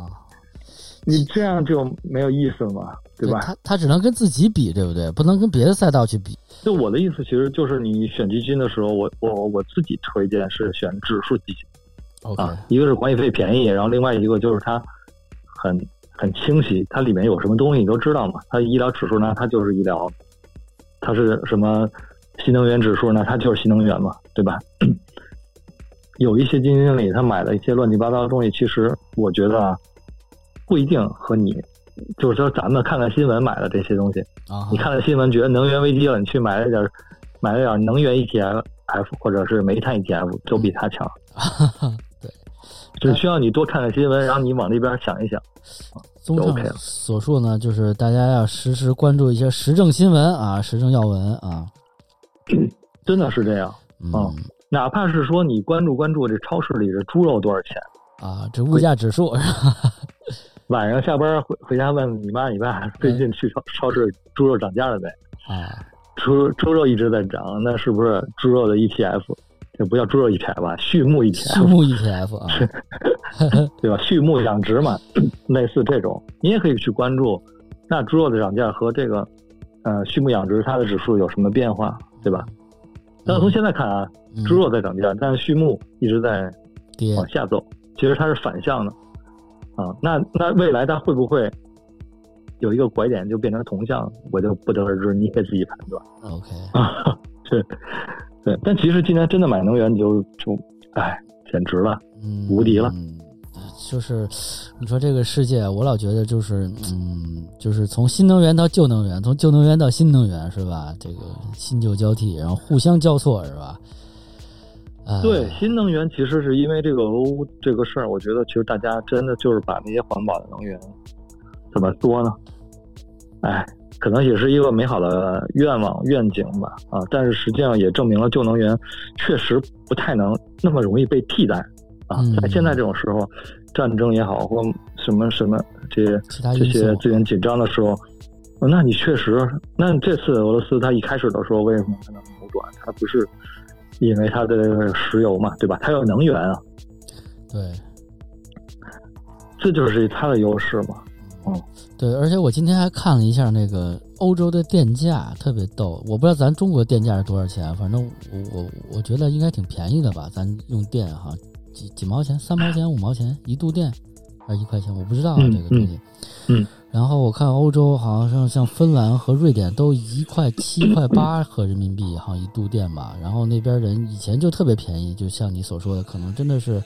A: 你这样就没有意思了嘛，对吧？
B: 他他只能跟自己比，对不对？不能跟别的赛道去比。
A: 就我的意思，其实就是你选基金的时候，我我我自己推荐是选指数基金。
B: 啊，
A: 一个是管理费便宜，然后另外一个就是它。很很清晰，它里面有什么东西你都知道嘛？它医疗指数呢，它就是医疗；它是什么新能源指数呢？它就是新能源嘛，对吧？有一些基金经理他买的一些乱七八糟的东西，其实我觉得啊，不一定和你就是说咱们看看新闻买的这些东西
B: 啊，
A: 你看了新闻觉得能源危机了，你去买了点买了点能源 ETF 或者是煤炭 ETF，都比它强。只需要你多看看新闻，然后你往那边想一想，
B: 综上所述呢，就是大家要时时关注一些时政新闻啊，时政要闻啊，
A: 真的是这样。
B: 嗯，
A: 哪怕是说你关注关注这超市里的猪肉多少钱。
B: 啊，这物价指数，
A: 晚上下班回回家问你妈你爸最近去超超市猪肉涨价了没？
B: 啊？
A: 猪猪肉一直在涨，那是不是猪肉的 ETF？这不叫猪肉 ETF 吧？畜牧 ETF。
B: 畜牧 ETF 啊，*laughs*
A: 对吧？畜牧养殖嘛，类似这种，你也可以去关注。那猪肉的涨价和这个呃畜牧养殖它的指数有什么变化，对吧？但从现在看啊，猪肉在涨价，但是畜牧一直在往下走，其实它是反向的啊。那那未来它会不会有一个拐点就变成同向？我就不得而知，你可以自己判断。
B: OK
A: 啊，*laughs* 是，对。但其实今年真的买能源你就就哎，简直了，无敌了。
B: 就是，你说这个世界，我老觉得就是，嗯，就是从新能源到旧能源，从旧能源到新能源，是吧？这个新旧交替，然后互相交错，是吧？
A: 对，新能源其实是因为这个欧这个事儿，我觉得其实大家真的就是把那些环保的能源怎么说呢？哎，可能也是一个美好的愿望愿景吧，啊，但是实际上也证明了旧能源确实不太能那么容易被替代啊，在现在这种时候。战争也好，或什么什么这些这些资源紧张的时候，那你确实，那这次俄罗斯他一开始的时候为什么它能扭转？它不是因为它的石油嘛，对吧？它有能源啊，
B: 对，
A: 这就是它的优势嘛。嗯，
B: 对，而且我今天还看了一下那个欧洲的电价，特别逗。我不知道咱中国电价是多少钱，反正我我我觉得应该挺便宜的吧，咱用电哈。几几毛钱，三毛钱、五毛钱一度电，还是一块钱？我不知道啊，这个东西。
A: 嗯。
B: 然后我看欧洲好像像芬兰和瑞典都一块七块八 *clears throat* 和人民币，好像一度电吧。然后那边人以前就特别便宜，就像你所说的，可能真的是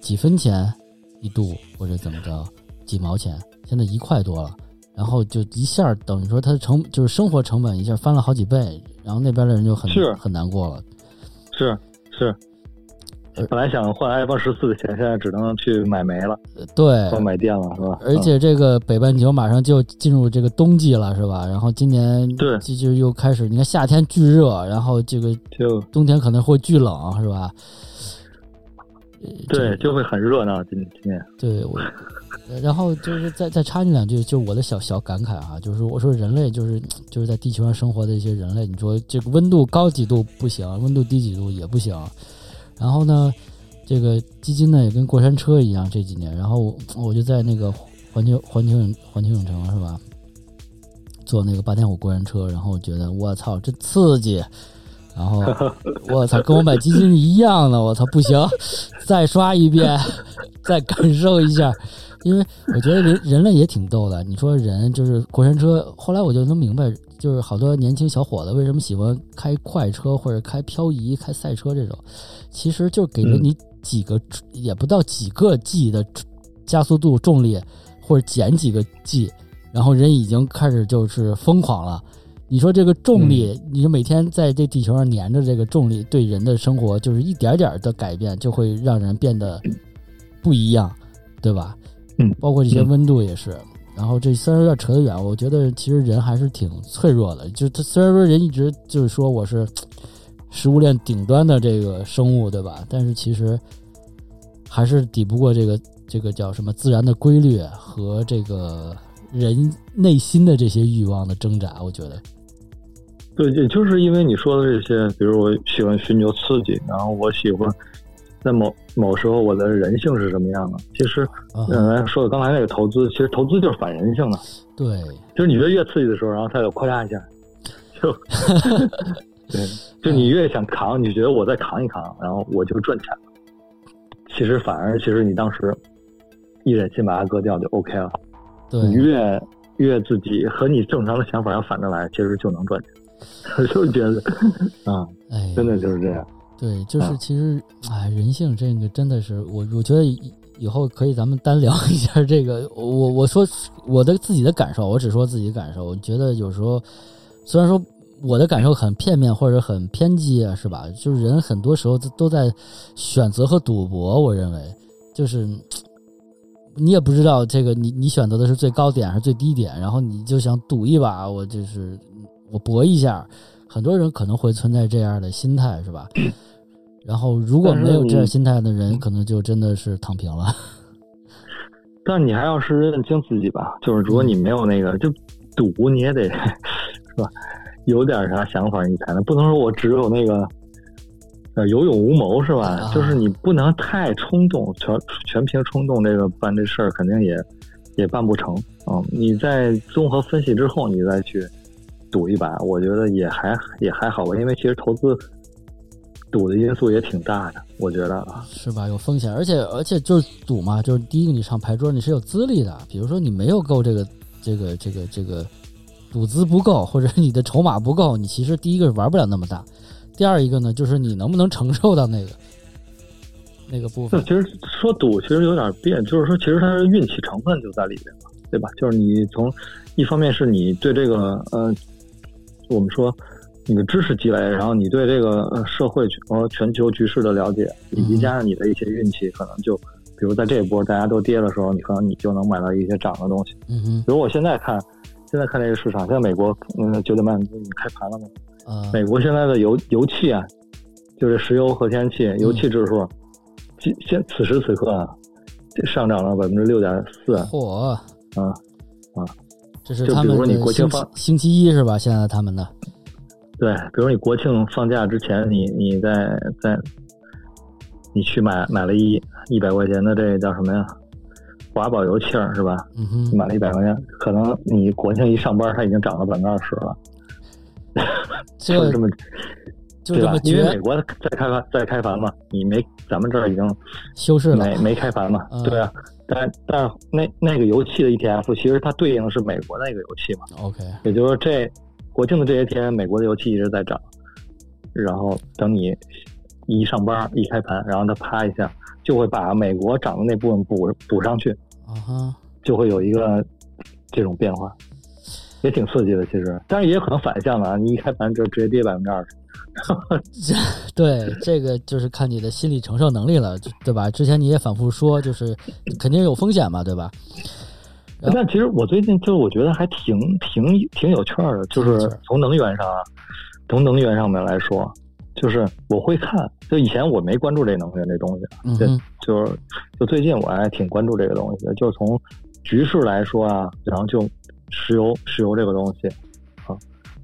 B: 几分钱一度或者怎么着，几毛钱。现在一块多了，然后就一下等于说它的成就是生活成本一下翻了好几倍，然后那边的人就很很难过了。
A: 是是。本来想换 iPhone 十四的钱，现在只能去买煤了。
B: 对，
A: 或买电了，是吧？
B: 而且这个北半球马上就进入这个冬季了，是吧？然后今年
A: 对，
B: 就就又开始，你看夏天巨热，然后这个
A: 就
B: 冬天可能会巨冷，是吧？
A: 对，就会很热闹。今今年
B: 对我，然后就是再再插你两句，就是我的小小感慨啊，就是我说人类就是就是在地球上生活的一些人类，你说这个温度高几度不行，温度低几度也不行。然后呢，这个基金呢也跟过山车一样这几年，然后我就在那个环球环球影环球影城是吧，坐那个八天五过山车，然后觉得我操这刺激，然后 *laughs* 我操跟我买基金一样的，我操不行，再刷一遍，*laughs* 再感受一下，因为我觉得人 *laughs* 人类也挺逗的，你说人就是过山车，后来我就能明白。就是好多年轻小伙子为什么喜欢开快车或者开漂移、开赛车这种，其实就给了你几个也不到几个 G 的加速度、重力，或者减几个 G，然后人已经开始就是疯狂了。你说这个重力，你每天在这地球上粘着这个重力，对人的生活就是一点点的改变，就会让人变得不一样，对吧？
A: 嗯，
B: 包括这些温度也是。然后这虽然有点扯得远，我觉得其实人还是挺脆弱的。就他虽然说人一直就是说我是食物链顶端的这个生物，对吧？但是其实还是抵不过这个这个叫什么自然的规律和这个人内心的这些欲望的挣扎。我觉得，
A: 对，也就是因为你说的这些，比如我喜欢寻求刺激，然后我喜欢。在某某时候，我的人性是什么样的？其实，嗯，说的刚才那个投资，其实投资就是反人性的。
B: 对，
A: 就是你觉得越刺激的时候，然后它就咔嚓一下，就，*laughs* 对，就你越想扛，你觉得我再扛一扛，然后我就赚钱了。其实反而，其实你当时一忍心把它割掉就 OK 了。
B: 对，
A: 你越越自己和你正常的想法要反着来，其实就能赚钱。我 *laughs* 就觉得，啊，
B: 哎，
A: 真的就是这样。
B: 对，就是其实，哎，人性这个真的是我，我觉得以后可以咱们单聊一下这个。我我说我的自己的感受，我只说自己的感受。我觉得有时候，虽然说我的感受很片面或者很偏激啊，是吧？就是人很多时候都在选择和赌博。我认为，就是你也不知道这个你你选择的是最高点还是最低点，然后你就想赌一把，我就是我搏一下。很多人可能会存在这样的心态，是吧？然后，如果没有这样心态的人，可能就真的是躺平了。*laughs*
A: 但你还要是认清自己吧，就是如果你没有那个，就赌你也得是吧？有点啥想法你才能，不能说我只有那个呃有勇无谋是吧？就是你不能太冲动，全全凭冲动这个办这事儿肯定也也办不成啊！你在综合分析之后，你再去赌一把，我觉得也还也还好吧，因为其实投资。赌的因素也挺大的，我觉得啊
B: 是吧？有风险，而且而且就是赌嘛，就是第一个你上牌桌你是有资历的，比如说你没有够这个这个这个这个赌资不够，或者你的筹码不够，你其实第一个玩不了那么大。第二一个呢，就是你能不能承受到那个那个部分？
A: 其实说赌其实有点变，就是说其实它是运气成分就在里面嘛，对吧？就是你从一方面是你对这个呃，我们说。你的知识积累，然后你对这个社会和全球局势的了解，以及加上你的一些运气，可能就，比如在这一波大家都跌的时候，你可能你就能买到一些涨的东西。
B: 嗯哼。
A: 比如我现在看，现在看这个市场，现在美国，嗯，九点半你开盘了吗？
B: 啊。
A: 美国现在的油油气啊，就是石油和天然气油气指数，现现此时此刻啊，上涨了百分之六点四。
B: 嚯！
A: 啊啊！
B: 这是他们
A: 的
B: 星星期一是吧？现在他们的。
A: 对，比如你国庆放假之前，你你在在，你去买买了一一百块钱的这叫什么呀？华宝油气儿是吧？
B: 嗯哼，
A: 买了一百块钱，可能你国庆一上班，它已经涨了百分之二十了。*laughs* *laughs* 就这么，
B: 对吧？
A: 因为美国在开发在开盘嘛，你没咱们这儿已经
B: 休市了，
A: 没没开盘嘛？对啊，但但是那那个油气的 ETF，其实它对应的是美国那个油气嘛
B: ？OK，
A: 也就是说这。国庆的这些天，美国的油气一直在涨，然后等你一上班一开盘，然后它啪一下就会把美国涨的那部分补补上去，
B: 啊哈，
A: 就会有一个这种变化，也挺刺激的。其实，但是也有可能反向的啊，你一开盘就直接跌百分之二十。*laughs*
B: 对，这个就是看你的心理承受能力了，对吧？之前你也反复说，就是肯定有风险嘛，对吧？
A: 但其实我最近就我觉得还挺挺挺有趣的，就是从能源上啊，从能源上面来说，就是我会看，就以前我没关注这能源这东西，
B: 嗯，
A: 就是就最近我还挺关注这个东西的，就是从局势来说啊，然后就石油石油这个东西啊，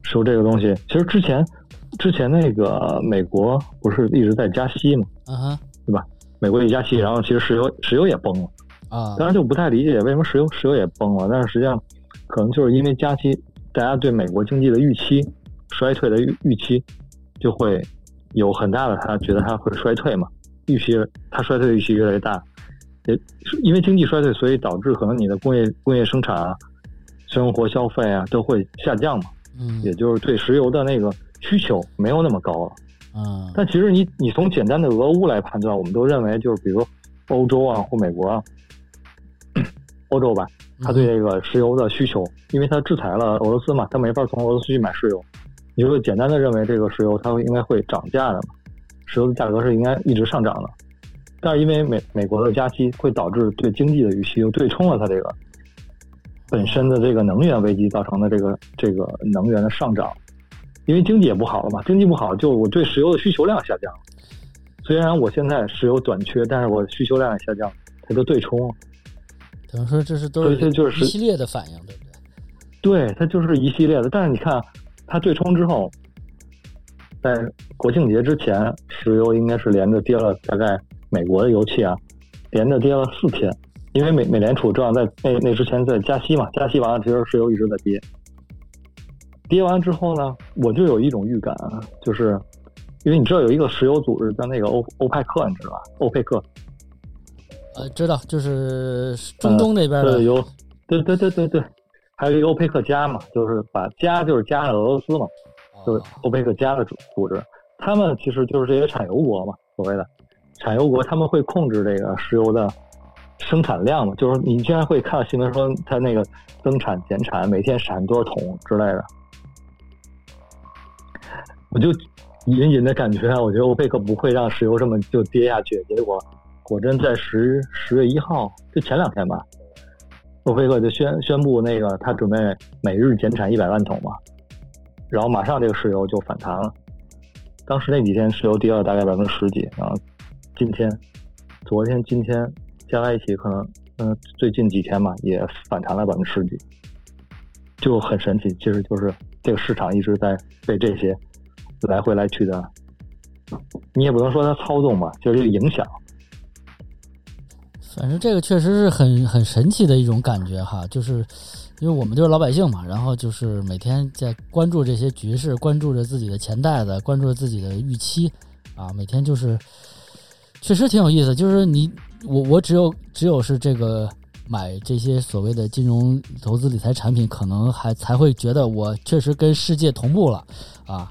A: 石油这个东西，其实之前之前那个美国不是一直在加息嘛，
B: 嗯哼，
A: 对吧？美国一加息，然后其实石油石油也崩了。
B: 啊，
A: 当然就不太理解为什么石油石油也崩了，但是实际上可能就是因为加息，大家对美国经济的预期衰退的预预期就会有很大的，他觉得他会衰退嘛，预期他衰退的预期越来越大，也因为经济衰退，所以导致可能你的工业工业生产啊、生活消费啊都会下降嘛，
B: 嗯，
A: 也就是对石油的那个需求没有那么高了，
B: 嗯，
A: 但其实你你从简单的俄乌来判断，我们都认为就是比如欧洲啊或美国啊。欧洲吧，他对这个石油的需求，因为他制裁了俄罗斯嘛，他没法从俄罗斯去买石油。你就简单的认为这个石油它应该会涨价的嘛，石油的价格是应该一直上涨的。但是因为美美国的加息会导致对经济的预期又对冲了它这个本身的这个能源危机造成的这个这个能源的上涨，因为经济也不好了嘛，经济不好就我对石油的需求量下降了。虽然我现在石油短缺，但是我需求量也下降，它就对冲了。
B: 等于说这是都是一系列的反应，对不对？
A: 对，它就是一系列的。但是你看，它对冲之后，在国庆节之前，石油应该是连着跌了大概美国的油气啊，连着跌了四天。因为美美联储正好在那那之前在加息嘛，加息完了，其实石油一直在跌。跌完之后呢，我就有一种预感，就是因为你知道有一个石油组织叫那个欧欧派克，你知道吧？欧佩克。
B: 呃，知道，就是中东那边的。
A: 有，对对对对对，还有一个欧佩克加嘛，就是把加就是加上俄罗斯嘛，就是欧佩克加的组组织，他们其实就是这些产油国嘛，所谓的。产油国，他们会控制这个石油的生产量嘛，就是你经常会看到新闻说他那个增产减产，每天产多少桶之类的，我就隐隐的感觉啊，我觉得欧佩克不会让石油这么就跌下去，结果。果真在十十月一号，就前两天吧，欧佩克就宣宣布那个他准备每日减产一百万桶嘛，然后马上这个石油就反弹了。当时那几天石油跌了大概百分之十几，然后今天、昨天、今天加在一起，可能嗯最近几天嘛也反弹了百分之十几，就很神奇。其实就是这个市场一直在被这些来回来去的，你也不能说它操纵吧，就是这个影响。
B: 反正这个确实是很很神奇的一种感觉哈，就是因为我们就是老百姓嘛，然后就是每天在关注这些局势，关注着自己的钱袋子，关注着自己的预期啊，每天就是确实挺有意思。就是你我我只有只有是这个买这些所谓的金融投资理财产品，可能还才会觉得我确实跟世界同步了啊，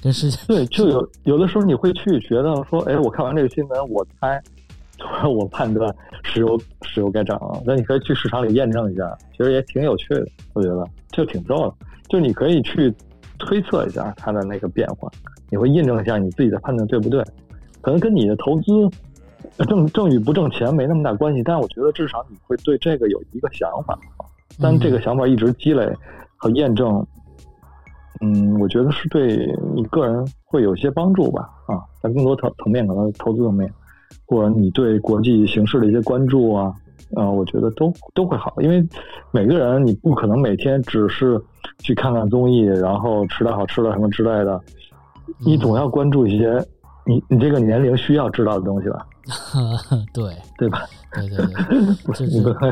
B: 跟世界
A: 对，就有有的时候你会去觉得说，哎，我看完这个新闻，我猜。*laughs* 我判断石油石油该涨了，那你可以去市场里验证一下，其实也挺有趣的。我觉得就挺逗的，就你可以去推测一下它的那个变化，你会印证一下你自己的判断对不对？可能跟你的投资挣挣与不挣钱没那么大关系，但是我觉得至少你会对这个有一个想法，但这个想法一直积累和验证，嗯，我觉得是对你个人会有些帮助吧。啊，在更多层层面，可能投资层面。或者你对国际形势的一些关注啊，呃，我觉得都都会好，因为每个人你不可能每天只是去看看综艺，然后吃点好吃的什么之类的，你总要关注一些你你这个年龄需要知道的东西吧？*laughs*
B: 对
A: 对吧？
B: 对对对，*laughs*
A: 不是你不会。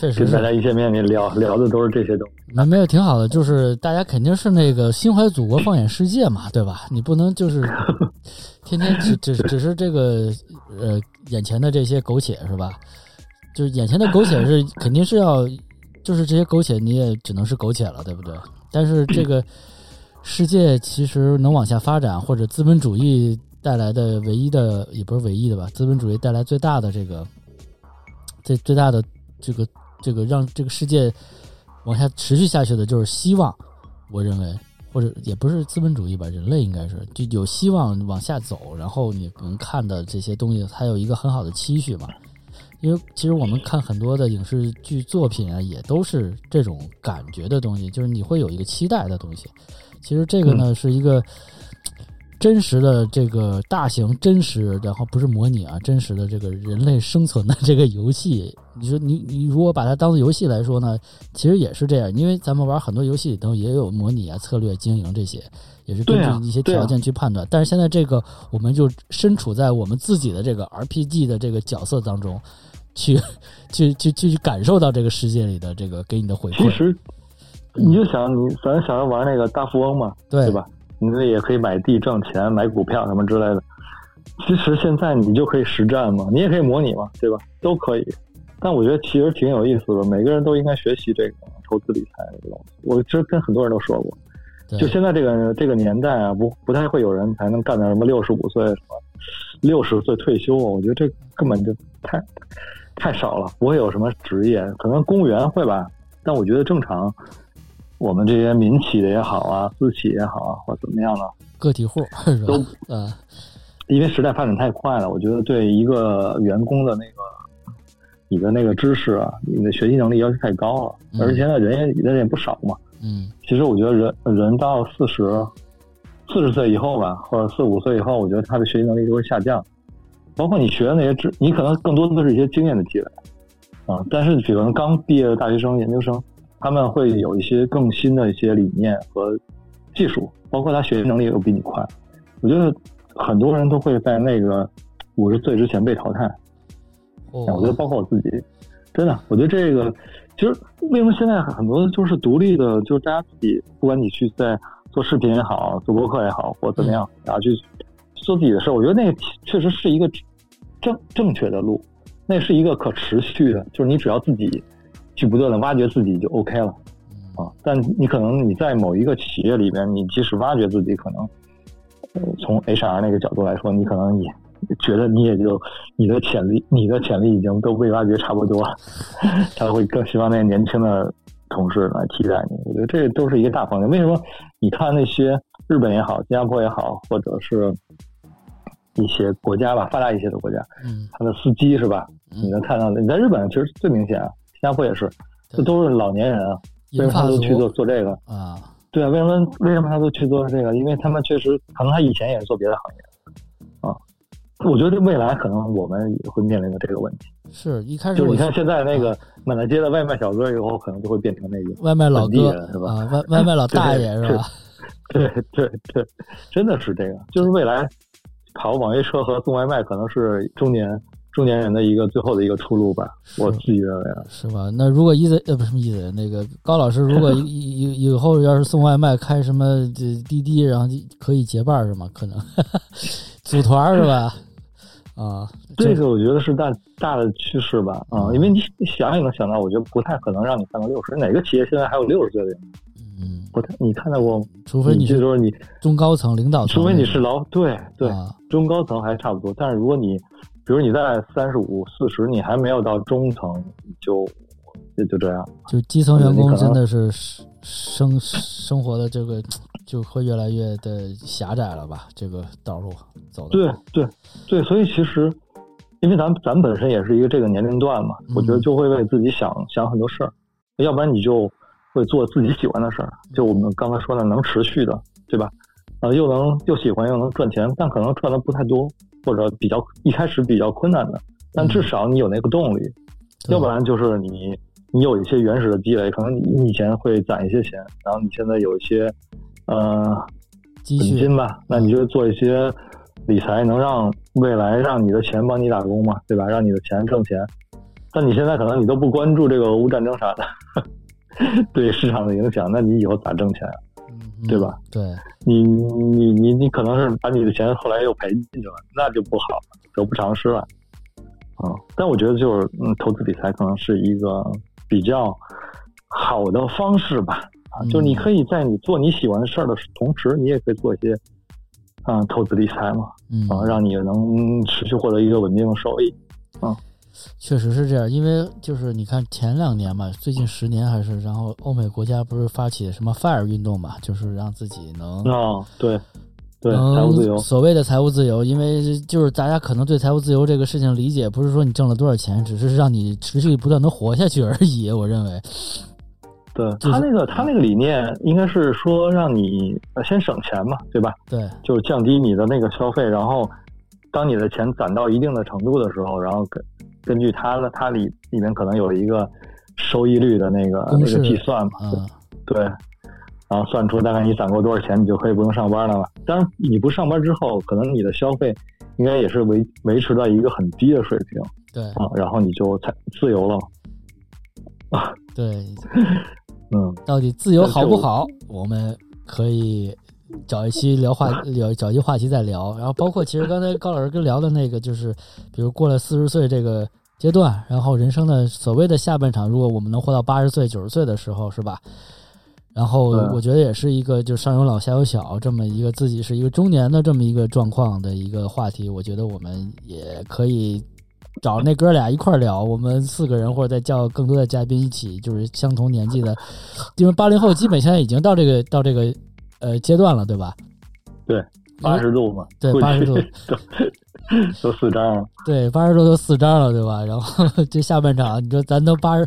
B: 确实，
A: 跟大家一见面，你聊聊的都是这些东西。
B: 那没有挺好的，就是大家肯定是那个心怀祖国，放眼世界嘛，对吧？你不能就是 *laughs* 天天只只只是这个呃眼前的这些苟且是吧？就是眼前的苟且是肯定是要，就是这些苟且你也只能是苟且了，对不对？但是这个世界其实能往下发展，或者资本主义带来的唯一的也不是唯一的吧？资本主义带来最大的这个最最大的这个。这个让这个世界往下持续下去的，就是希望。我认为，或者也不是资本主义吧，人类应该是就有希望往下走。然后你能看的这些东西，它有一个很好的期许嘛？因为其实我们看很多的影视剧作品啊，也都是这种感觉的东西，就是你会有一个期待的东西。其实这个呢，是一个。真实的这个大型真实，然后不是模拟啊，真实的这个人类生存的这个游戏，你说你 *laughs* 你如果把它当做游戏来说呢，其实也是这样，因为咱们玩很多游戏里头也有模拟啊、策略、经营这些，也是根据一些条件去判断。但是现在这个，我们就身处在我们自己的这个 RPG 的这个角色当中，去 *laughs* 去去去感受到这个世界里的这个给你的回馈。
A: 其实你就想你咱想要玩那个大富翁嘛，对吧？你那也可以买地挣钱，买股票什么之类的。其实现在你就可以实战嘛，你也可以模拟嘛，对吧？都可以。但我觉得其实挺有意思的，每个人都应该学习这个投资理财这个东西。我其实跟很多人都说过，就现在这个这个年代啊，不不太会有人才能干点什么六十五岁什么六十岁退休。我觉得这根本就太太少了，不会有什么职业，可能公务员会吧。但我觉得正常。我们这些民企的也好啊，私企也好啊，或怎么样的
B: 个体户 *laughs*
A: 都
B: 呃，
A: 因为时代发展太快了，我觉得对一个员工的那个你的那个知识啊，你的学习能力要求太高了，而且现在人也人也不少嘛。
B: 嗯，
A: 其实我觉得人人到四十四十岁以后吧，或者四五岁以后，我觉得他的学习能力就会下降。包括你学的那些知，你可能更多的都是一些经验的积累啊。但是，比如刚毕业的大学生、研究生。他们会有一些更新的一些理念和技术，包括他学习能力都比你快。我觉得很多人都会在那个五十岁之前被淘汰。
B: 我
A: 觉得包括我自己，真的，我觉得这个其实为什么现在很多就是独立的，就是大家自己，不管你去在做视频也好，做博客也好，或怎么样，然后去做自己的事儿，我觉得那个确实是一个正正确的路，那是一个可持续的，就是你只要自己。去不断的挖掘自己就 OK 了，啊！但你可能你在某一个企业里边，你即使挖掘自己，可能从 HR 那个角度来说，你可能也觉得你也就你的潜力，你的潜力已经都被挖掘差不多了，*laughs* 他会更希望那些年轻的同事来替代你。我觉得这都是一个大方向。为什么？你看那些日本也好，新加坡也好，或者是一些国家吧，发达一些的国家，
B: 嗯，
A: 他的司机是吧？你能看到，你在日本其实最明显啊。新加坡也是，这都是老年人啊，为什么他都去做做这个
B: 啊？
A: 对啊，为什么为什么他都去做这个？因为他们确实可能他以前也是做别的行业啊。我觉得未来可能我们也会面临的这个问题。
B: 是一开始
A: 就是你看现在那个满大街的外卖小哥，以后可能就会变成那个
B: 外卖老哥
A: 是吧？
B: 啊，外外卖老大爷是吧？
A: 对对对，真的是这个，就是未来跑网约车和送外卖可能是中年中年人的一个最后的一个出路吧，我自己认为啊，
B: 是吧？那如果一子呃不是一子那个高老师，如果 *laughs* 以以以后要是送外卖开什么这滴滴，然后可以结伴是吗？可能 *laughs* 组团是吧？啊，
A: 这个我觉得是大大的趋势吧，啊，因为你想也能想到，我觉得不太可能让你干到六十，哪个企业现在还有六十岁的人？
B: 嗯，
A: 不太，你看到过？
B: 除非
A: 你
B: 是
A: 说你
B: 中高层领导层，
A: 除非你是老对对
B: 啊
A: 中高层还差不多，但是如果你比如你在三十五四十，你还没有到中层，就就就这样。
B: 就基层员工真的是生生活的这个就会越来越的狭窄了吧？这个道路走的
A: 对对对，所以其实，因为咱咱本身也是一个这个年龄段嘛，
B: 嗯
A: 我觉得就会为自己想想很多事儿，要不然你就会做自己喜欢的事儿，就我们刚才说的能持续的，对吧？呃，又能又喜欢又能赚钱，但可能赚的不太多，或者比较一开始比较困难的，但至少你有那个动力，
B: 对
A: 要不然就是你你有一些原始的积累，可能你你以前会攒一些钱，然后你现在有一些呃
B: 积蓄
A: 本金吧，那你就做一些理财，能让未来让你的钱帮你打工嘛，对吧？让你的钱挣钱。但你现在可能你都不关注这个俄乌战争啥的，*laughs* 对市场的影响，那你以后咋挣钱啊？
B: 嗯
A: 对吧？
B: 对，
A: 你你你你可能是把你的钱后来又赔进去了，那就不好了，得不偿失了。嗯，但我觉得就是嗯，投资理财可能是一个比较好的方式吧。啊，就是你可以在你做你喜欢的事儿的同时，你也可以做一些啊投资理财嘛，
B: 嗯
A: 啊，让你能持续获得一个稳定的收益。
B: 确实是这样，因为就是你看前两年嘛，最近十年还是，然后欧美国家不是发起什么 FIRE 运动嘛，就是让自己能
A: 啊，对对，财务自由，
B: 所谓的财务自由，因为就是大家可能对财务自由这个事情理解，不是说你挣了多少钱，只是让你持续不断的活下去而已。我认为，
A: 对
B: 就是
A: 他那个他那个理念应该是说让你呃先省钱嘛，对吧？
B: 对，
A: 就是降低你的那个消费，然后当你的钱攒到一定的程度的时候，然后根根据它的它里里面可能有一个收益率的那个那个计算嘛，
B: 嗯，
A: 对，然后算出大概你攒够多少钱，你就可以不用上班了嘛。当然，你不上班之后，可能你的消费应该也是维维持到一个很低的水平
B: 对
A: 啊，然后你就才自由了。
B: 啊 *laughs* 对，
A: 嗯，
B: 到底自由好不好？我们可以找一期聊话聊找一期话题再聊。然后包括其实刚才高老师跟聊的那个，就是比如过了四十岁这个阶段，然后人生的所谓的下半场，如果我们能活到八十岁、九十岁的时候，是吧？然后我觉得也是一个就上有老下有小这么一个自己是一个中年的这么一个状况的一个话题，我觉得我们也可以找那哥俩一块儿聊，我们四个人或者再叫更多的嘉宾一起，就是相同年纪的，因为八零后基本现在已经到这个到这个呃阶段了，对吧？
A: 对，八十度嘛，
B: 对
A: 八
B: 十度 *laughs*
A: 都都四张了。
B: 对，八十度都四张了，对吧？然后 *laughs* 这下半场，你说咱都八十，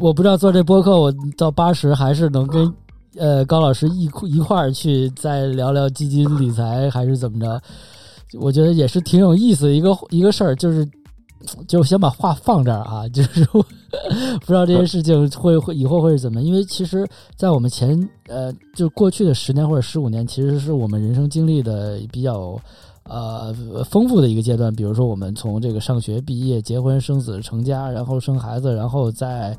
B: 我不知道做这播客，我到八十还是能跟呃高老师一一块儿去再聊聊基金理财，还是怎么着？我觉得也是挺有意思的一个一个事儿，就是就先把话放这儿啊，就是说不知道这些事情会会以后会是怎么，因为其实，在我们前呃就过去的十年或者十五年，其实是我们人生经历的比较。呃，丰富的一个阶段，比如说我们从这个上学、毕业、结婚、生子、成家，然后生孩子，然后再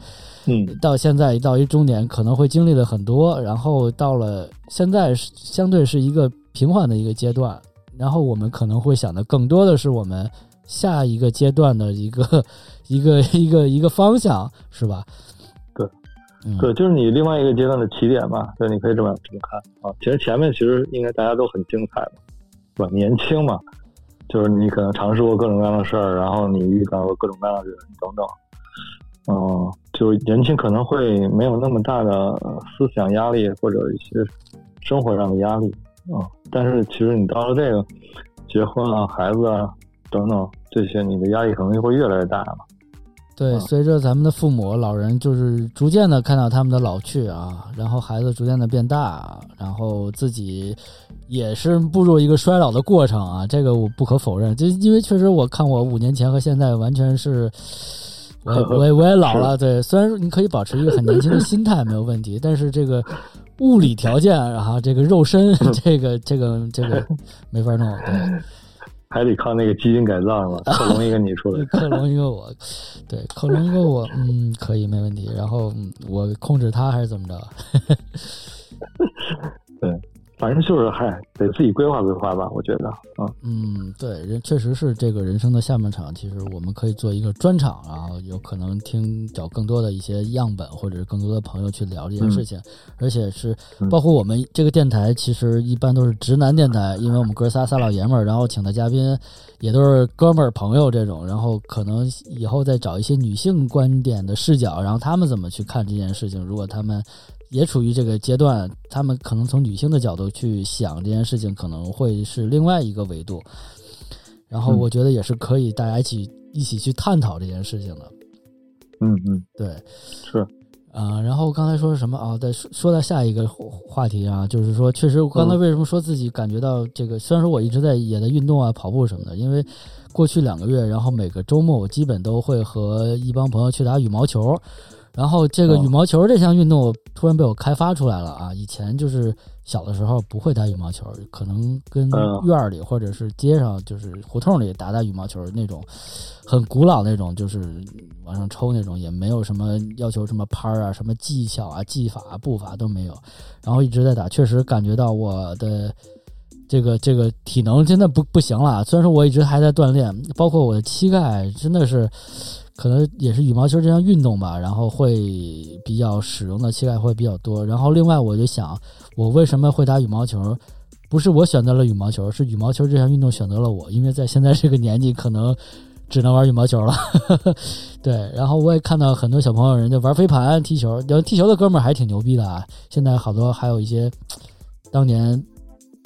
A: 嗯，
B: 到现在到一中年，可能会经历了很多，然后到了现在是相对是一个平缓的一个阶段，然后我们可能会想的更多的是我们下一个阶段的一个 *laughs* 一个一个一个方向，是吧？
A: 对，
B: 嗯，
A: 对，就是你另外一个阶段的起点吧，对，你可以这么这么看啊。其实前面其实应该大家都很精彩嘛，是吧？年轻嘛，就是你可能尝试过各种各样的事儿，然后你遇到过各种各样的人等等。嗯，就是年轻可能会没有那么大的呃思想压力或者一些生活上的压力啊、但是其实你到了这个结婚啊、孩子啊等等这些，你的压力可能就会越来越大嘛。
B: 对，随着咱们的父母、老人，就是逐渐的看到他们的老去啊，然后孩子逐渐的变大，然后自己也是步入一个衰老的过程啊，这个我不可否认。就因为确实我看我五年前和现在完全是，我 *laughs* 我我也老了。对，虽然说你可以保持一个很年轻的心态没有问题，但是这个物理条件，然后这个肉身，*laughs* 这个这个这个没法弄。对。
A: 还得靠那个基因改造了，克隆一个你出来，*laughs*
B: 克隆一个我，对，克隆一个我，嗯，可以没问题。然后我控制他还是怎么着？*laughs*
A: 对。反正就是嗨，得自己规划规划吧，我觉得啊。
B: 嗯，对，人确实是这个人生的下半场，其实我们可以做一个专场，然后有可能听找更多的一些样本，或者是更多的朋友去聊这件事情，而且是包括我们这个电台，其实一般都是直男电台，因为我们哥仨仨老爷们儿，然后请的嘉宾也都是哥们儿朋友这种，然后可能以后再找一些女性观点的视角，然后他们怎么去看这件事情，如果他们。也处于这个阶段，他们可能从女性的角度去想这件事情，可能会是另外一个维度。然后我觉得也是可以大家一起一起去探讨这件事情的。
A: 嗯嗯，
B: 对，
A: 是
B: 啊。然后刚才说什么啊？再说说到下一个话题啊，就是说，确实，我刚才为什么说自己感觉到这个？虽然说我一直在也在运动啊，跑步什么的，因为过去两个月，然后每个周末我基本都会和一帮朋友去打羽毛球。然后这个羽毛球这项运动突然被我开发出来了啊！以前就是小的时候不会打羽毛球，可能跟院里或者是街上就是胡同里打打羽毛球那种，很古老那种，就是往上抽那种，也没有什么要求什么拍儿啊、什么技巧啊、技法、步伐都没有。然后一直在打，确实感觉到我的这个这个体能真的不不行了。虽然说我一直还在锻炼，包括我的膝盖真的是。可能也是羽毛球这项运动吧，然后会比较使用的膝盖会比较多。然后另外我就想，我为什么会打羽毛球？不是我选择了羽毛球，是羽毛球这项运动选择了我。因为在现在这个年纪，可能只能玩羽毛球了。*laughs* 对，然后我也看到很多小朋友，人家玩飞盘、踢球，踢球的哥们儿还挺牛逼的啊。现在好多还有一些当年。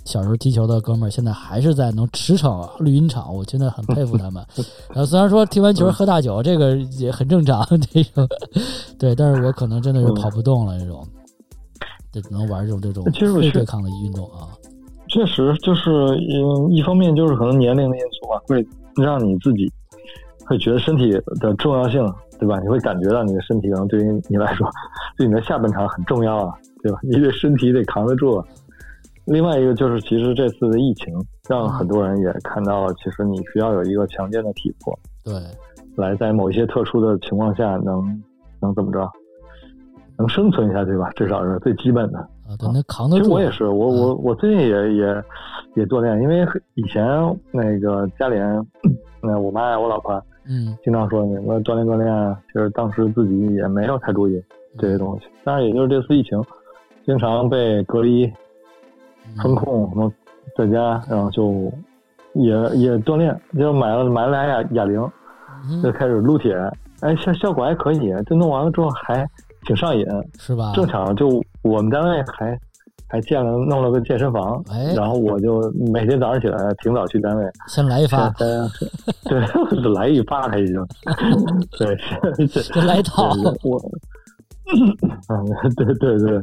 B: 小时候踢球的哥们儿，现在还是在能驰骋绿茵场，我真的很佩服他们。*laughs* 然后虽然说踢完球喝大酒，这个也很正常，这种 *laughs* 对，但是我可能真的是跑不动了，这种就只能玩这种这种非对抗的运动啊。
A: 确实，就是嗯一方面就是可能年龄的因素吧，会让你自己会觉得身体的重要性，对吧？你会感觉到你的身体可能对于你来说，对你的下半场很重要啊，对吧？你的身体得扛得住。另外一个就是，其实这次的疫情让很多人也看到了，其实你需要有一个强健的体魄，
B: 对，
A: 来在某一些特殊的情况下能能怎么着，能生存下去吧，至少是最基本的
B: 啊。对，那扛得住。
A: 其实我也是，我我我最近也也也锻炼，因为以前那个家里人，*coughs* 那我妈呀，我老婆，
B: 嗯，
A: 经常说你们锻炼锻炼，其实当时自己也没有太注意这些东西，但是也就是这次疫情，经常被隔离。风控什么，在家，然后就也也锻炼，就买了买了俩哑哑铃，就开始撸铁，哎效效果还可以，就弄完了之后还挺上瘾，
B: 是吧？
A: 正巧就我们单位还还建了弄了个健身房，
B: 哎，
A: 然后我就每天早上起来挺早去单位，
B: 先来一发，*laughs*
A: 对，来一发他已经，对，*laughs*
B: 先来一套，*laughs*
A: 我，嗯，对对对。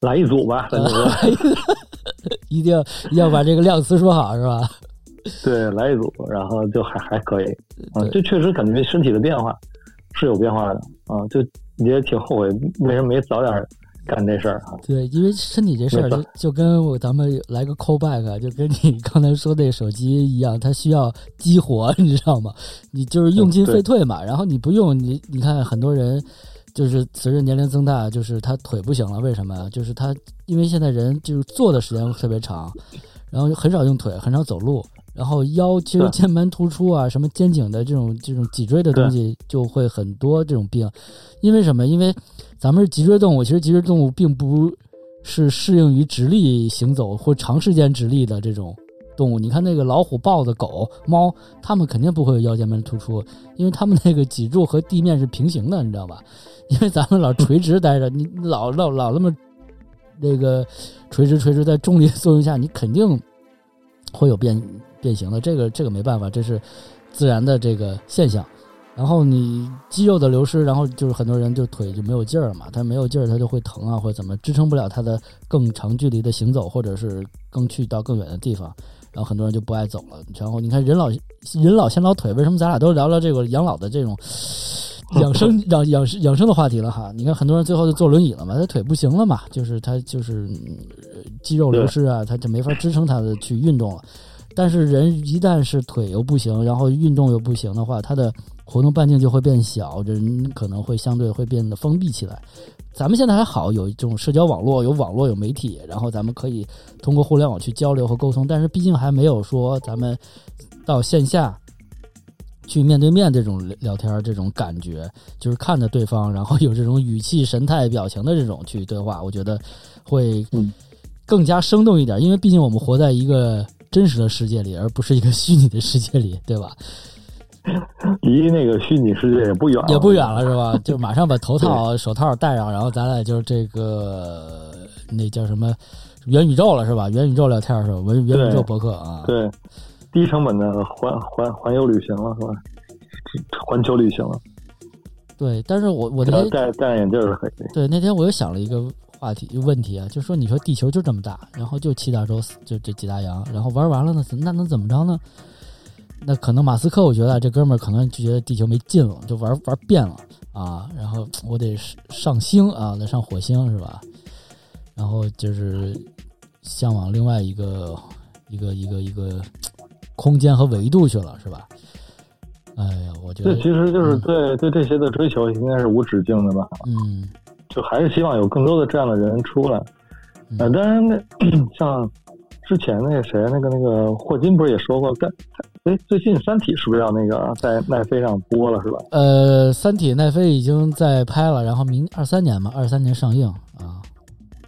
A: 来一组吧，*laughs* *laughs*
B: 一定一定要把这个量词说好，是吧？*laughs*
A: 对，来一组，然后就还还可以啊。这确实感觉身体的变化是有变化的啊，就也挺后悔为什么没早点干这事儿啊。
B: 对，因为身体这事儿就就跟我咱们来个 call back，就跟你刚才说那手机一样，它需要激活，你知道吗？你就是用进废退嘛，然后你不用，你你看很多人。就是随着年龄增大，就是他腿不行了，为什么呀？就是他因为现在人就是坐的时间特别长，然后很少用腿，很少走路，然后腰其实肩盘突出啊，什么肩颈的这种这种脊椎的东西就会很多这种病。因为什么？因为咱们是脊椎动物，其实脊椎动物并不是适应于直立行走或长时间直立的这种。动物，你看那个老虎、豹子、狗、猫，它们肯定不会有腰间盘突出，因为它们那个脊柱和地面是平行的，你知道吧？*laughs* 因为咱们老垂直待着，你老老老那么那个垂直垂直，在重力作用下，你肯定会有变变形的。这个这个没办法，这是自然的这个现象然后你肌肉的流失，然后就是很多人就腿就没有劲儿了嘛，他没有劲儿，他就会疼啊，或者怎么支撑不了他的更长距离的行走，或者是更去到更远的地方，然后很多人就不爱走了。然后你看人老人老先老腿，为什么咱俩都聊聊这个养老的这种 *laughs* 养生养养养生的话题了哈？你看很多人最后就坐轮椅了嘛，他腿不行了嘛，就是他就是肌肉流失啊，他就没法支撑他的去运动了。但是人一旦是腿又不行，然后运动又不行的话，他的活动半径就会变小，人可能会相对会变得封闭起来。咱们现在还好，有一种社交网络，有网络，有媒体，然后咱们可以通过互联网去交流和沟通。但是毕竟还没有说咱们到线下去面对面这种聊天这种感觉，就是看着对方，然后有这种语气、神态、表情的这种去对话，我觉得会更加生动一点。因为毕竟我们活在一个。真实的世界里，而不是一个虚拟的世界里，对吧？
A: 离那个虚拟世界也不远，
B: 也不远了，是吧？就马上把头套、手套戴上，然后咱俩就是这个那叫什么元宇宙了，是吧？元宇宙聊天是吧？元元宇宙博客啊，
A: 对，低成本的环环环游旅行了，是吧？环球旅行了。
B: 对，但是我我那天
A: 戴戴眼镜是可以。
B: 对，那天我又想了一个。话题问题啊，就说你说地球就这么大，然后就七大洲，就这几大洋，然后玩完了呢，那能怎么着呢？那可能马斯克，我觉得这哥们儿可能就觉得地球没劲了，就玩玩遍了啊。然后我得上星啊，得上火星是吧？然后就是向往另外一个一个一个一个空间和维度去了是吧？哎呀，我觉得
A: 这其实就是对对这些的追求应该是无止境的吧？
B: 嗯。
A: 就还是希望有更多的这样的人出来，呃，当然那 *clears throat* 像之前那个谁，那个那个霍金不是也说过，但哎，最近《三体》是不是要那个在奈飞上播了，是吧？
B: 呃，《三体》奈飞已经在拍了，然后明二三年嘛，二三年上映啊。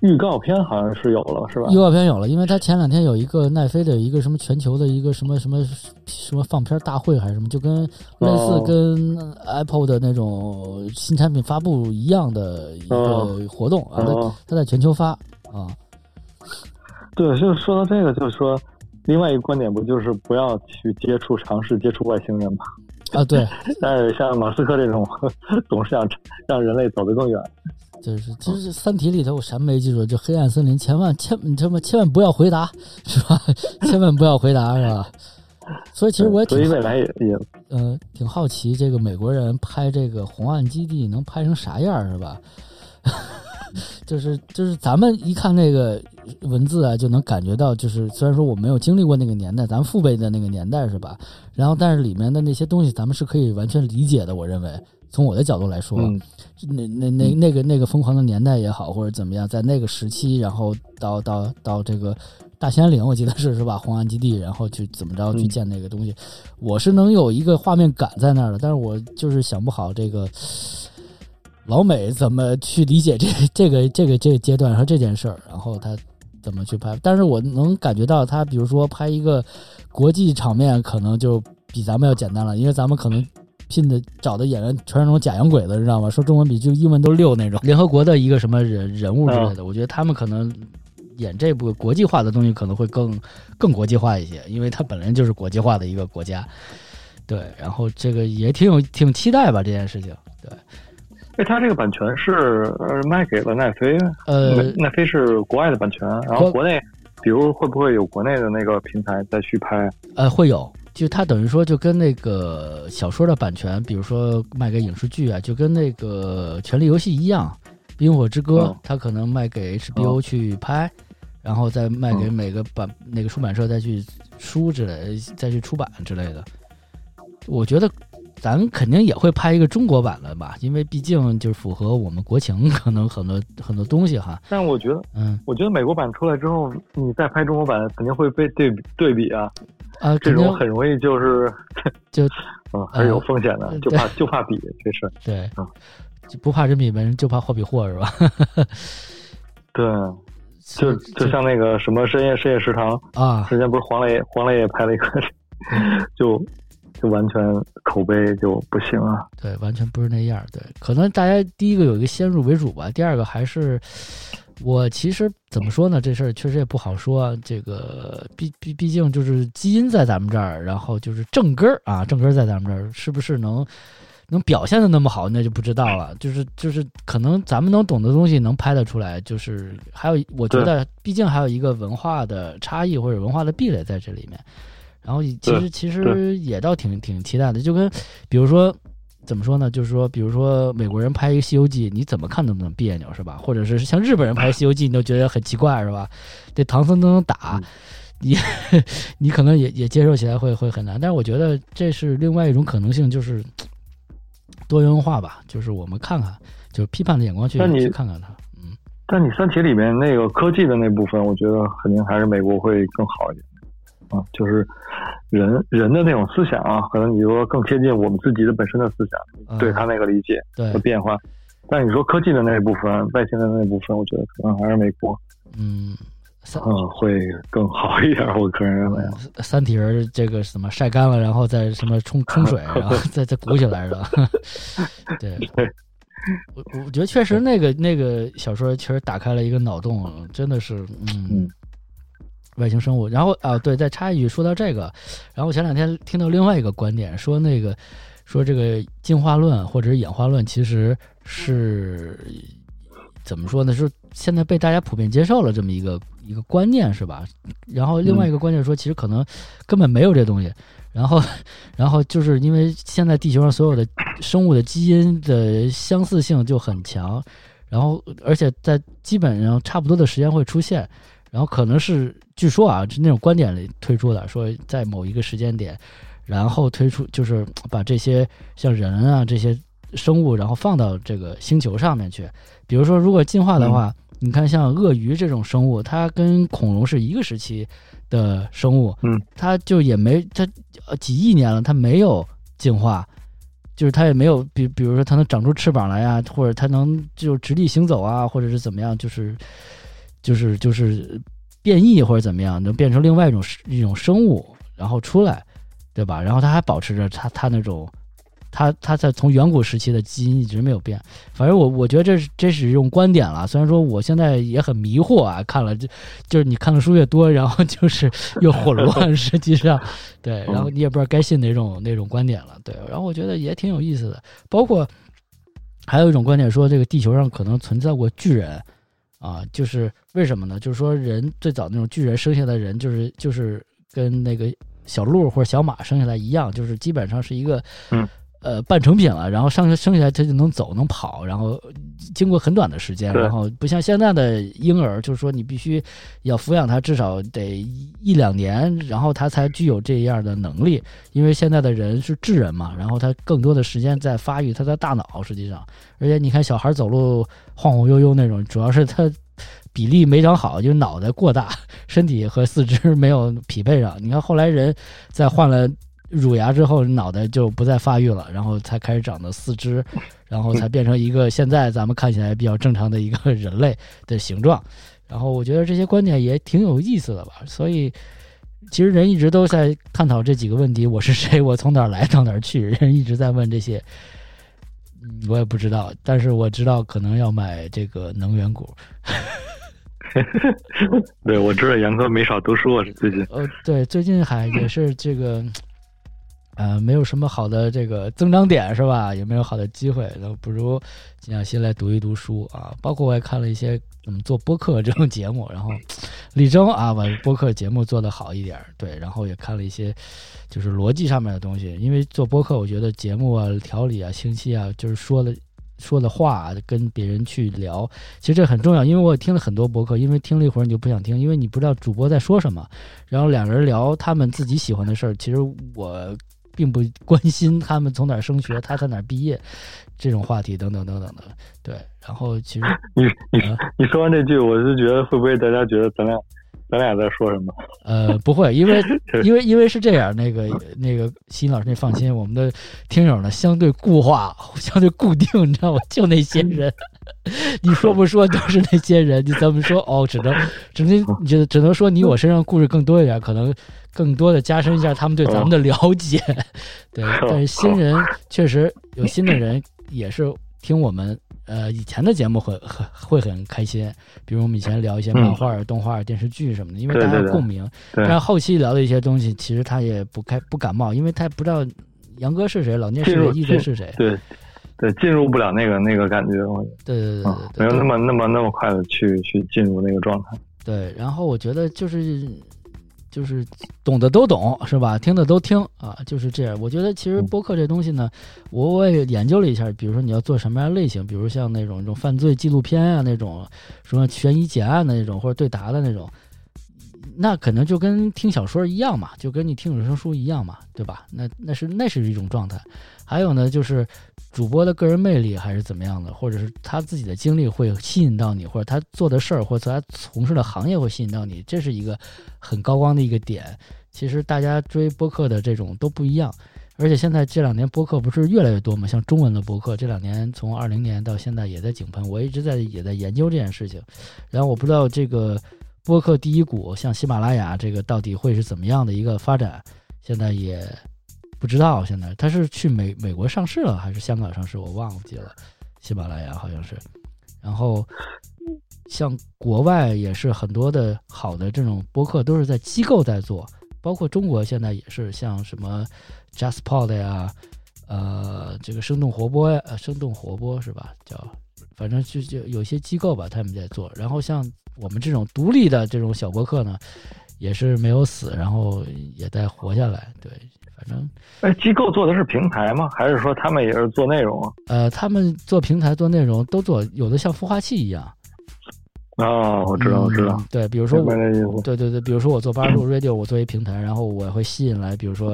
A: 预告片好像是有了，是吧？
B: 预告片有了，因为他前两天有一个奈飞的一个什么全球的一个什么什么什么放片大会还是什么，就跟类似跟 Apple 的那种新产品发布一样的一个活动啊，他他在全球发啊。
A: 对，就是说到这个，就是说另外一个观点不就是不要去接触、尝试接触外星人吗？
B: 啊，对。*laughs*
A: 但是像马斯克这种，总是想让人类走得更远。
B: 就是，就是《三体》里头我什么没记住？就黑暗森林，千万千什么千万不要回答，是吧？千万不要回答，是吧？所以其实我也挺
A: 未来也也
B: 呃挺好奇，这个美国人拍这个红岸基地能拍成啥样，是吧？就是就是咱们一看那个文字啊，就能感觉到，就是虽然说我没有经历过那个年代，咱们父辈的那个年代，是吧？然后但是里面的那些东西，咱们是可以完全理解的，我认为。从我的角度来说，那那那那个那个疯狂的年代也好，或者怎么样，在那个时期，然后到到到这个大兴安岭，我记得是是吧？红岸基地，然后去怎么着去建那个东西，我是能有一个画面感在那儿的，但是我就是想不好这个老美怎么去理解这 *laughs* 这个这个这个阶段和这件事儿，然后他怎么去拍，但是我能感觉到他，比如说拍一个国际场面，可能就比咱们要简单了，因为咱们可能。聘的找的演员全是那种假洋鬼子，知道吗？说中文比就英文都溜那种。联合国的一个什么人人物之类的，我觉得他们可能演这部国际化的东西可能会更更国际化一些，因为他本来就是国际化的一个国家。对，然后这个也挺有挺期待吧这件事情。对，
A: 哎，他这个版权是卖给了奈飞，
B: 呃，
A: 奈飞是国外的版权，然后国内，比如会不会有国内的那个平台再去拍？
B: 呃，会有。就它等于说，就跟那个小说的版权，比如说卖给影视剧啊，就跟那个《权力游戏》一样，《冰火之歌》它可能卖给 HBO 去拍，然后再卖给每个版那个出版社再去书之类，再去出版之类的。我觉得咱肯定也会拍一个中国版的吧，因为毕竟就是符合我们国情，*laughs* 可能很多很多东西哈。
A: 但我觉得，嗯，我觉得美国版出来之后，你再拍中国版，肯定会被对比对比啊。
B: 啊，
A: 这种很容易就是 *laughs*
B: 就
A: 嗯，还是有风险的，就怕就怕比这事。
B: 对，嗯，不怕人比人，就怕货比货，是吧？*laughs*
A: 对，就就像那个什么深夜深夜食堂
B: 啊，
A: 之前不是黄磊黄磊也拍了一个，就就完全口碑就不行啊。
B: 对，完全不是那样。对，可能大家第一个有一个先入为主吧，第二个还是。我其实怎么说呢？这事儿确实也不好说。这个毕毕毕竟就是基因在咱们这儿，然后就是正根儿啊，正根儿在咱们这儿，是不是能能表现的那么好，那就不知道了。就是就是可能咱们能懂的东西能拍得出来，就是还有我觉得，毕竟还有一个文化的差异或者文化的壁垒在这里面。然后其实其实也倒挺挺期待的，就跟比如说怎么说呢？就是说，比如说美国人拍一个《西游记》，你怎么看都能别扭，是吧？或者是像日本人拍《西游记》，你都觉得很奇怪，是吧？这唐僧都能打，*laughs* 你 *laughs* 你可能也也接受起来会会很难。但是我觉得这是另外一种可能性，就是多元化吧。就是我们看看，就是批判的眼光去去看看它。嗯，
A: 但你《三体》里面那个科技的那部分，我觉得肯定还是美国会更好一点。啊，就是人人的那种思想啊，可能你说更贴近我们自己的本身的思想，对他那个理解和变化。但你说科技的那一部分，外星的那一部分，我觉得可能还是美国，
B: 嗯，三
A: 嗯，会更好一点。我个人认为，
B: 三体人这个什么晒干了，然后再什么冲冲水，然后再再鼓起来是吧？*laughs* *laughs* 对，我我觉得确实那个那个小说确实打开了一个脑洞，真的是，嗯。外星生物，然后啊，对，再插一句，说到这个，然后我前两天听到另外一个观点，说那个，说这个进化论或者是演化论，其实是怎么说呢？是现在被大家普遍接受了这么一个一个观念，是吧？然后另外一个观点说，其实可能根本没有这东西。然后，*laughs* 然后就是因为现在地球上所有的生物的基因的相似性就很强，然后而且在基本上差不多的时间会出现。然后可能是据说啊，是那种观点里推出的，说在某一个时间点，然后推出就是把这些像人啊这些生物，然后放到这个星球上面去。比如说，如果进化的话，你看像鳄鱼这种生物，它跟恐龙是一个时期的生物，
A: 嗯，
B: 它就也没它几亿年了，它没有进化，就是它也没有比比如说它能长出翅膀来呀，或者它能就直立行走啊，或者是怎么样，就是。就是就是变异或者怎么样，能变成另外一种一种生物，然后出来，对吧？然后它还保持着它它那种，它它在从远古时期的基因一直没有变。反正我我觉得这是这是一种观点了。虽然说我现在也很迷惑啊，看了就就是你看的书越多，然后就是越混乱。实际上，对，*laughs* 然后你也不知道该信哪种哪种观点了。对，然后我觉得也挺有意思的。包括还有一种观点说，这个地球上可能存在过巨人。啊，就是为什么呢？就是说，人最早那种巨人生下的人，就是就是跟那个小鹿或者小马生下来一样，就是基本上是一个，呃，半成品了。然后上生下来他就能走能跑，然后经过很短的时间，然后不像现在的婴儿，就是说你必须要抚养他至少得一两年，然后他才具有这样的能力。因为现在的人是智人嘛，然后他更多的时间在发育他的大脑，实际上。而且你看，小孩走路晃晃悠悠那种，主要是他比例没长好，就脑袋过大，*laughs* 身体和四肢没有匹配上。你看后来人在换了乳牙之后，脑袋就不再发育了，然后才开始长的四肢，然后才变成一个现在咱们看起来比较正常的一个人类的形状。然后我觉得这些观点也挺有意思的吧。所以其实人一直都在探讨这几个问题：我是谁？我从哪儿来到哪儿去？人一直在问这些。嗯，我也不知道，但是我知道可能要买这个能源股。*laughs* *laughs*
A: 对，我知道杨哥没少读书啊，最近。
B: 呃，对，最近还也是这个，呃，没有什么好的这个增长点是吧？也没有好的机会，那不如静下心来读一读书啊。包括我也看了一些怎么做播客这种节目，然后力争啊，把播客节目做得好一点，对，然后也看了一些。就是逻辑上面的东西，因为做播客，我觉得节目啊、条理啊、清晰啊，就是说的说的话跟别人去聊，其实这很重要。因为我听了很多播客，因为听了一会儿你就不想听，因为你不知道主播在说什么。然后两个人聊他们自己喜欢的事儿，其实我并不关心他们从哪儿升学，他在哪儿毕业，这种话题等等等等的。对，然后其实 *laughs*
A: 你你你说完这句，我就觉得会不会大家觉得咱俩？咱俩在说什么？*laughs*
B: 呃，不会，因为 *laughs* 因为因为是这样，那个那个新老师，你放心，我们的听友呢相对固化，相对固定，你知道吗？就那些人，*laughs* 你说不说都是那些人，你怎么说？哦，只能只能只只能说你我身上故事更多一点，可能更多的加深一下他们对咱们的了解。*laughs* 对，但是新人确实有新的人也是听我们。呃，以前的节目会很会很开心，比如我们以前聊一些漫画、动画、电视剧什么的，因为大家共鸣。但是后期聊的一些东西，其实他也不开不感冒，因为他不知道杨哥是谁，老聂是谁，一哥是谁？
A: 对，对，进入不了那个那个感觉，
B: 对对对对对，
A: 没有那么那么那么快的去去进入那个状态。
B: 对，然后我觉得就是就是懂的都懂是吧？听的都听啊，就是这样。我觉得其实播客这东西呢，我我也研究了一下，比如说你要做什么样类型，比如像那种那种犯罪纪录片啊，那种什么悬疑解案的那种，或者对答的那种。那可能就跟听小说一样嘛，就跟你听有声书一样嘛，对吧？那那是那是一种状态。还有呢，就是主播的个人魅力还是怎么样的，或者是他自己的经历会吸引到你，或者他做的事儿或者他从事的行业会吸引到你，这是一个很高光的一个点。其实大家追播客的这种都不一样，而且现在这两年播客不是越来越多嘛？像中文的播客，这两年从二零年到现在也在井喷，我一直在也在研究这件事情。然后我不知道这个。播客第一股像喜马拉雅这个到底会是怎么样的一个发展？现在也不知道。现在他是去美美国上市了还是香港上市？我忘记了。喜马拉雅好像是。然后像国外也是很多的好的这种播客都是在机构在做，包括中国现在也是像什么 JustPod 呀，呃，这个生动活泼呀，呃，生动活泼是吧？叫反正就就有些机构吧，他们在做。然后像。我们这种独立的这种小博客呢，也是没有死，然后也在活下来。对，反正
A: 哎，机构做的是平台吗？还是说他们也是做内容啊？
B: 呃，他们做平台、做内容都做，有的像孵化器一样。
A: 哦，我知道，我知道。
B: 对，比如说我，对对对，比如说我做八十度 radio，我作为平台，然后我会吸引来，比如说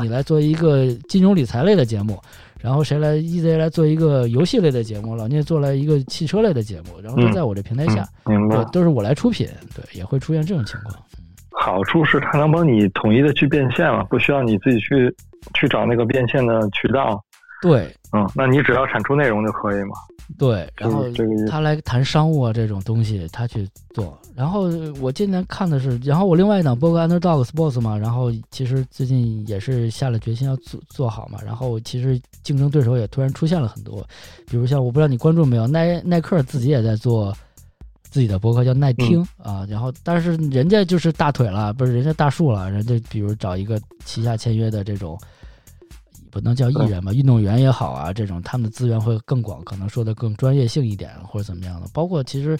B: 你来做一个金融理财类的节目。然后谁来？EZ 来做一个游戏类的节目，老聂做了一个汽车类的节目，然后都在我这平台下，
A: 明白？
B: 都是我来出品，对，也会出现这种情况。
A: 好处是它能帮你统一的去变现了，不需要你自己去去找那个变现的渠道。
B: 对，
A: 嗯，那你只要产出内容就可以嘛。
B: 对，然后他来谈商务啊这种东西，他去做。然后我今年看的是，然后我另外一档播客 Underdog Sports 嘛，然后其实最近也是下了决心要做做好嘛。然后其实竞争对手也突然出现了很多，比如像我不知道你关注没有，耐耐克自己也在做自己的博客叫耐听啊。然后但是人家就是大腿了，不是人家大树了，人家比如找一个旗下签约的这种。不能叫艺人吧，运动员也好啊，这种他们的资源会更广，可能说的更专业性一点，或者怎么样的。包括其实，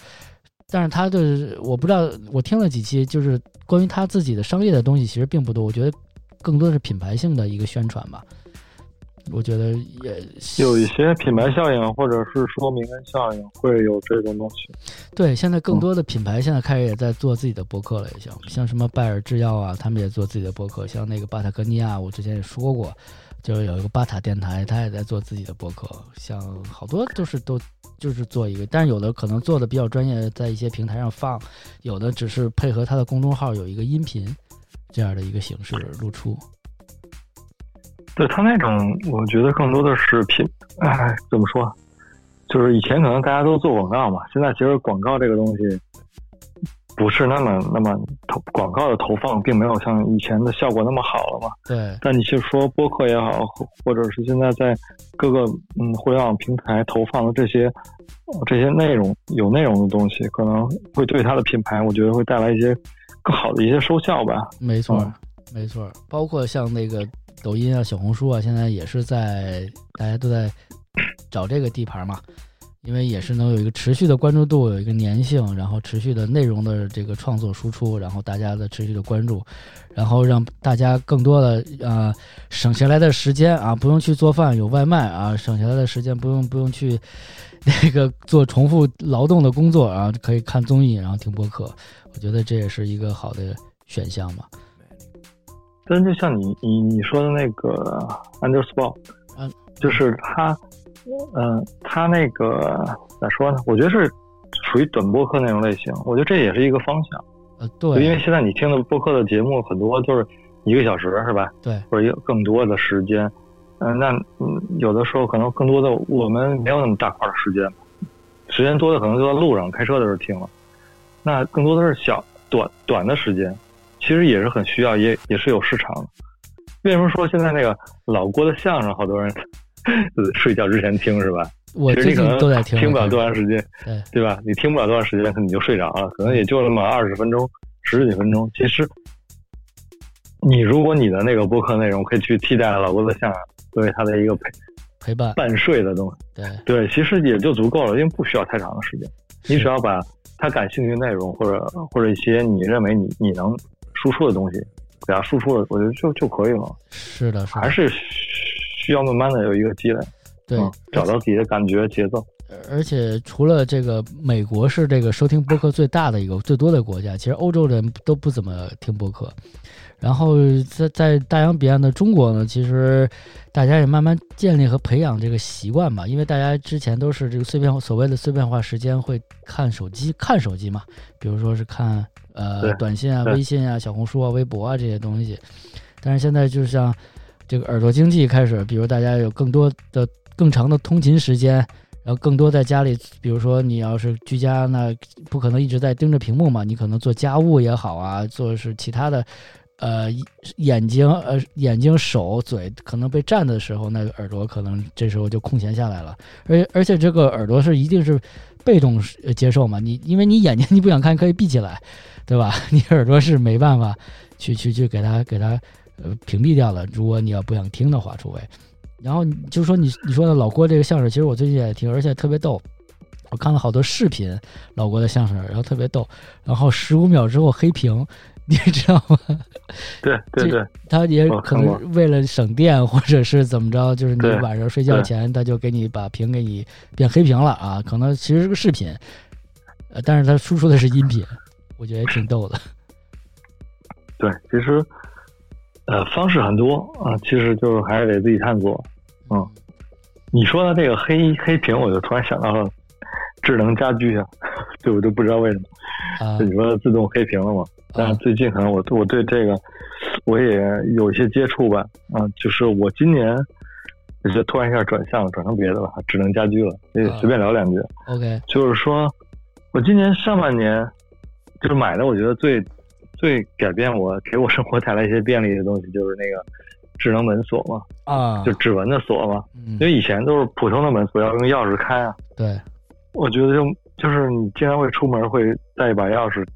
B: 但是他的我不知道，我听了几期，就是关于他自己的商业的东西，其实并不多。我觉得更多的是品牌性的一个宣传吧。我觉得也
A: 有一些品牌效应，或者是说名人效应，会有这种东西。
B: 对，现在更多的品牌现在开始也在做自己的博客了，也像像什么拜耳制药啊，他们也做自己的博客。像那个巴塔哥尼亚，我之前也说过。就是有一个巴塔电台，他也在做自己的博客，像好多都是都就是做一个，但是有的可能做的比较专业，在一些平台上放，有的只是配合他的公众号有一个音频这样的一个形式露出。
A: 对他那种，我觉得更多的是品，哎，怎么说？就是以前可能大家都做广告嘛，现在其实广告这个东西。不是那么那么投广告的投放，并没有像以前的效果那么好了嘛？
B: 对。
A: 但你就说播客也好，或者是现在在各个嗯互联网平台投放的这些这些内容，有内容的东西，可能会对它的品牌，我觉得会带来一些更好的一些收效吧。
B: 没错，没错。包括像那个抖音啊、小红书啊，现在也是在大家都在 *coughs* 找这个地盘嘛。因为也是能有一个持续的关注度，有一个粘性，然后持续的内容的这个创作输出，然后大家的持续的关注，然后让大家更多的啊省下来的时间啊，不用去做饭，有外卖啊，省下来的时间不用不用去那个做重复劳动的工作啊，可以看综艺，然后听播客，我觉得这也是一个好的选项嘛。
A: 但就像你你你说的那个 Underspot，嗯，就是他。嗯，他那个咋说呢？我觉得是属于短播客那种类型。我觉得这也是一个方向。
B: 呃，对，
A: 因为现在你听的播客的节目很多就是一个小时，是吧？
B: 对，
A: 或者一更多的时间。嗯，那嗯，有的时候可能更多的我们没有那么大块的时间，时间多的可能就在路上开车的时候听了。那更多的是小短短的时间，其实也是很需要，也也是有市场的。为什么说现在那个老郭的相声，好多人？*laughs* 睡觉之前听是吧？
B: 我最近都在听，
A: 听不了多长时间，对对吧？你听不了多长时间，可你就睡着了，可能也就那么二十分钟、十几分钟。其实，你如果你的那个播客内容可以去替代老郭的相声，作为他的一个陪
B: 陪伴
A: 伴睡的东西。
B: 对
A: 对，其实也就足够了，因为不需要太长的时间。你只要把他感兴趣的内容，或者或者一些你认为你你能输出的东西，给他输出了，我觉得就就可以了。
B: 是的，
A: 还是需要慢慢的有一个积累，
B: 对，
A: 找到自己的感觉节奏。
B: 而且除了这个，美国是这个收听播客最大的一个最多的国家，其实欧洲人都不怎么听播客。然后在在大洋彼岸的中国呢，其实大家也慢慢建立和培养这个习惯吧，因为大家之前都是这个碎片所谓的碎片化时间会看手机看手机嘛，比如说是看呃短信啊、微信啊、小红书啊、微博啊这些东西。但是现在就像这个耳朵经济开始，比如大家有更多的更长的通勤时间。然后更多在家里，比如说你要是居家，那不可能一直在盯着屏幕嘛，你可能做家务也好啊，做是其他的，呃，眼睛、呃眼睛、手、嘴可能被占的时候，那耳朵可能这时候就空闲下来了。而而且这个耳朵是一定是被动接受嘛，你因为你眼睛你不想看可以闭起来，对吧？*laughs* 你耳朵是没办法去去去给它给它呃屏蔽掉了。如果你要不想听的话，除非。然后你就说你你说的老郭这个相声，其实我最近也听，而且特别逗。我看了好多视频，老郭的相声，然后特别逗。然后十五秒之后黑屏，*laughs* 你知道吗？
A: 对对对，
B: 他也可能为了省电，或者是怎么着，就是你晚上睡觉前，他就给你把屏给你变黑屏了啊。可能其实是个视频，呃，但是他输出的是音频，我觉得也挺逗的。*laughs*
A: 对，其实。呃，方式很多啊，其实就是还是得自己探索。嗯，你说的这个黑黑屏，我就突然想到了智能家居啊，*laughs* 对，我就不知道为什么。
B: 啊，
A: 你说自动黑屏了嘛？但是最近可能我我对这个我也有一些接触吧。啊，就是我今年就突然一下转向了，转成别的了，智能家居了。可以随便聊两句。
B: OK，
A: 就是说我今年上半年就是买的，我觉得最。最改变我、给我生活带来一些便利的东西，就是那个智能门锁嘛，
B: 啊，
A: 就指纹的锁嘛。因为以前都是普通的门锁，要用钥匙开啊。
B: 对，
A: 我觉得就就是你经常会出门会带一把钥匙，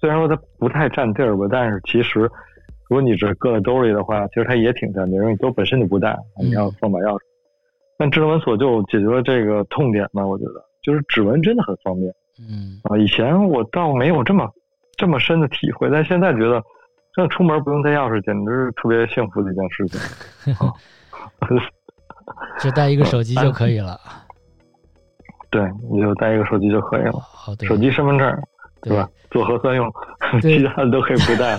A: 虽然说它不太占地儿吧，但是其实如果你只搁在兜里的话，其实它也挺占地儿，因为你兜本身就不带，你要放把钥匙。但智能门锁就解决了这个痛点嘛，我觉得就是指纹真的很方便。
B: 嗯
A: 啊，以前我倒没有这么。这么深的体会，但现在觉得，像出门不用带钥匙，简直是特别幸福的一件事情。*laughs* *laughs*
B: 就带一个手机就可以了。*laughs*
A: 对，你就带一个手机就可以了。
B: 好，
A: 手机、身份证，对吧？做核酸用，其他的都可以不带。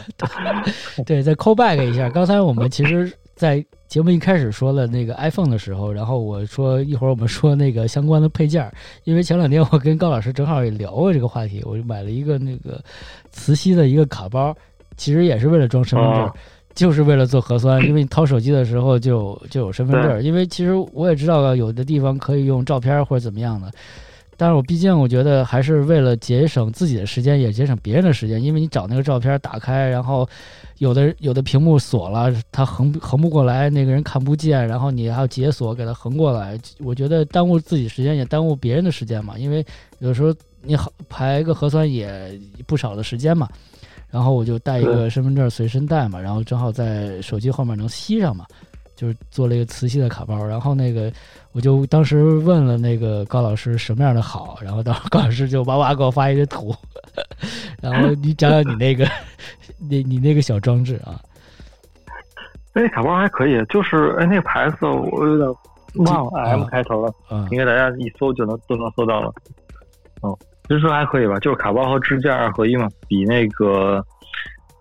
B: 对，再 call back 一下，刚才我们其实，在。节目一开始说了那个 iPhone 的时候，然后我说一会儿我们说那个相关的配件，因为前两天我跟高老师正好也聊过这个话题，我就买了一个那个磁吸的一个卡包，其实也是为了装身份证，就是为了做核酸，因为你掏手机的时候就就有身份证，因为其实我也知道有的地方可以用照片或者怎么样的。但是我毕竟我觉得还是为了节省自己的时间，也节省别人的时间。因为你找那个照片打开，然后有的有的屏幕锁了，它横横不过来，那个人看不见，然后你还要解锁给它横过来。我觉得耽误自己时间，也耽误别人的时间嘛。因为有时候你排个核酸也不少的时间嘛。然后我就带一个身份证随身带嘛，然后正好在手机后面能吸上嘛。就是做了一个磁吸的卡包，然后那个我就当时问了那个高老师什么样的好，然后当时高老师就哇哇给我发一堆图，*laughs* 然后你讲讲你那个，*laughs* 你你那个小装置啊。
A: 那卡包还可以，就是哎那个牌子我有点忘了，M 开头了，嗯，应该大家一搜就能都能搜到了。哦，其实还可以吧，就是卡包和支架二合一嘛，比那个。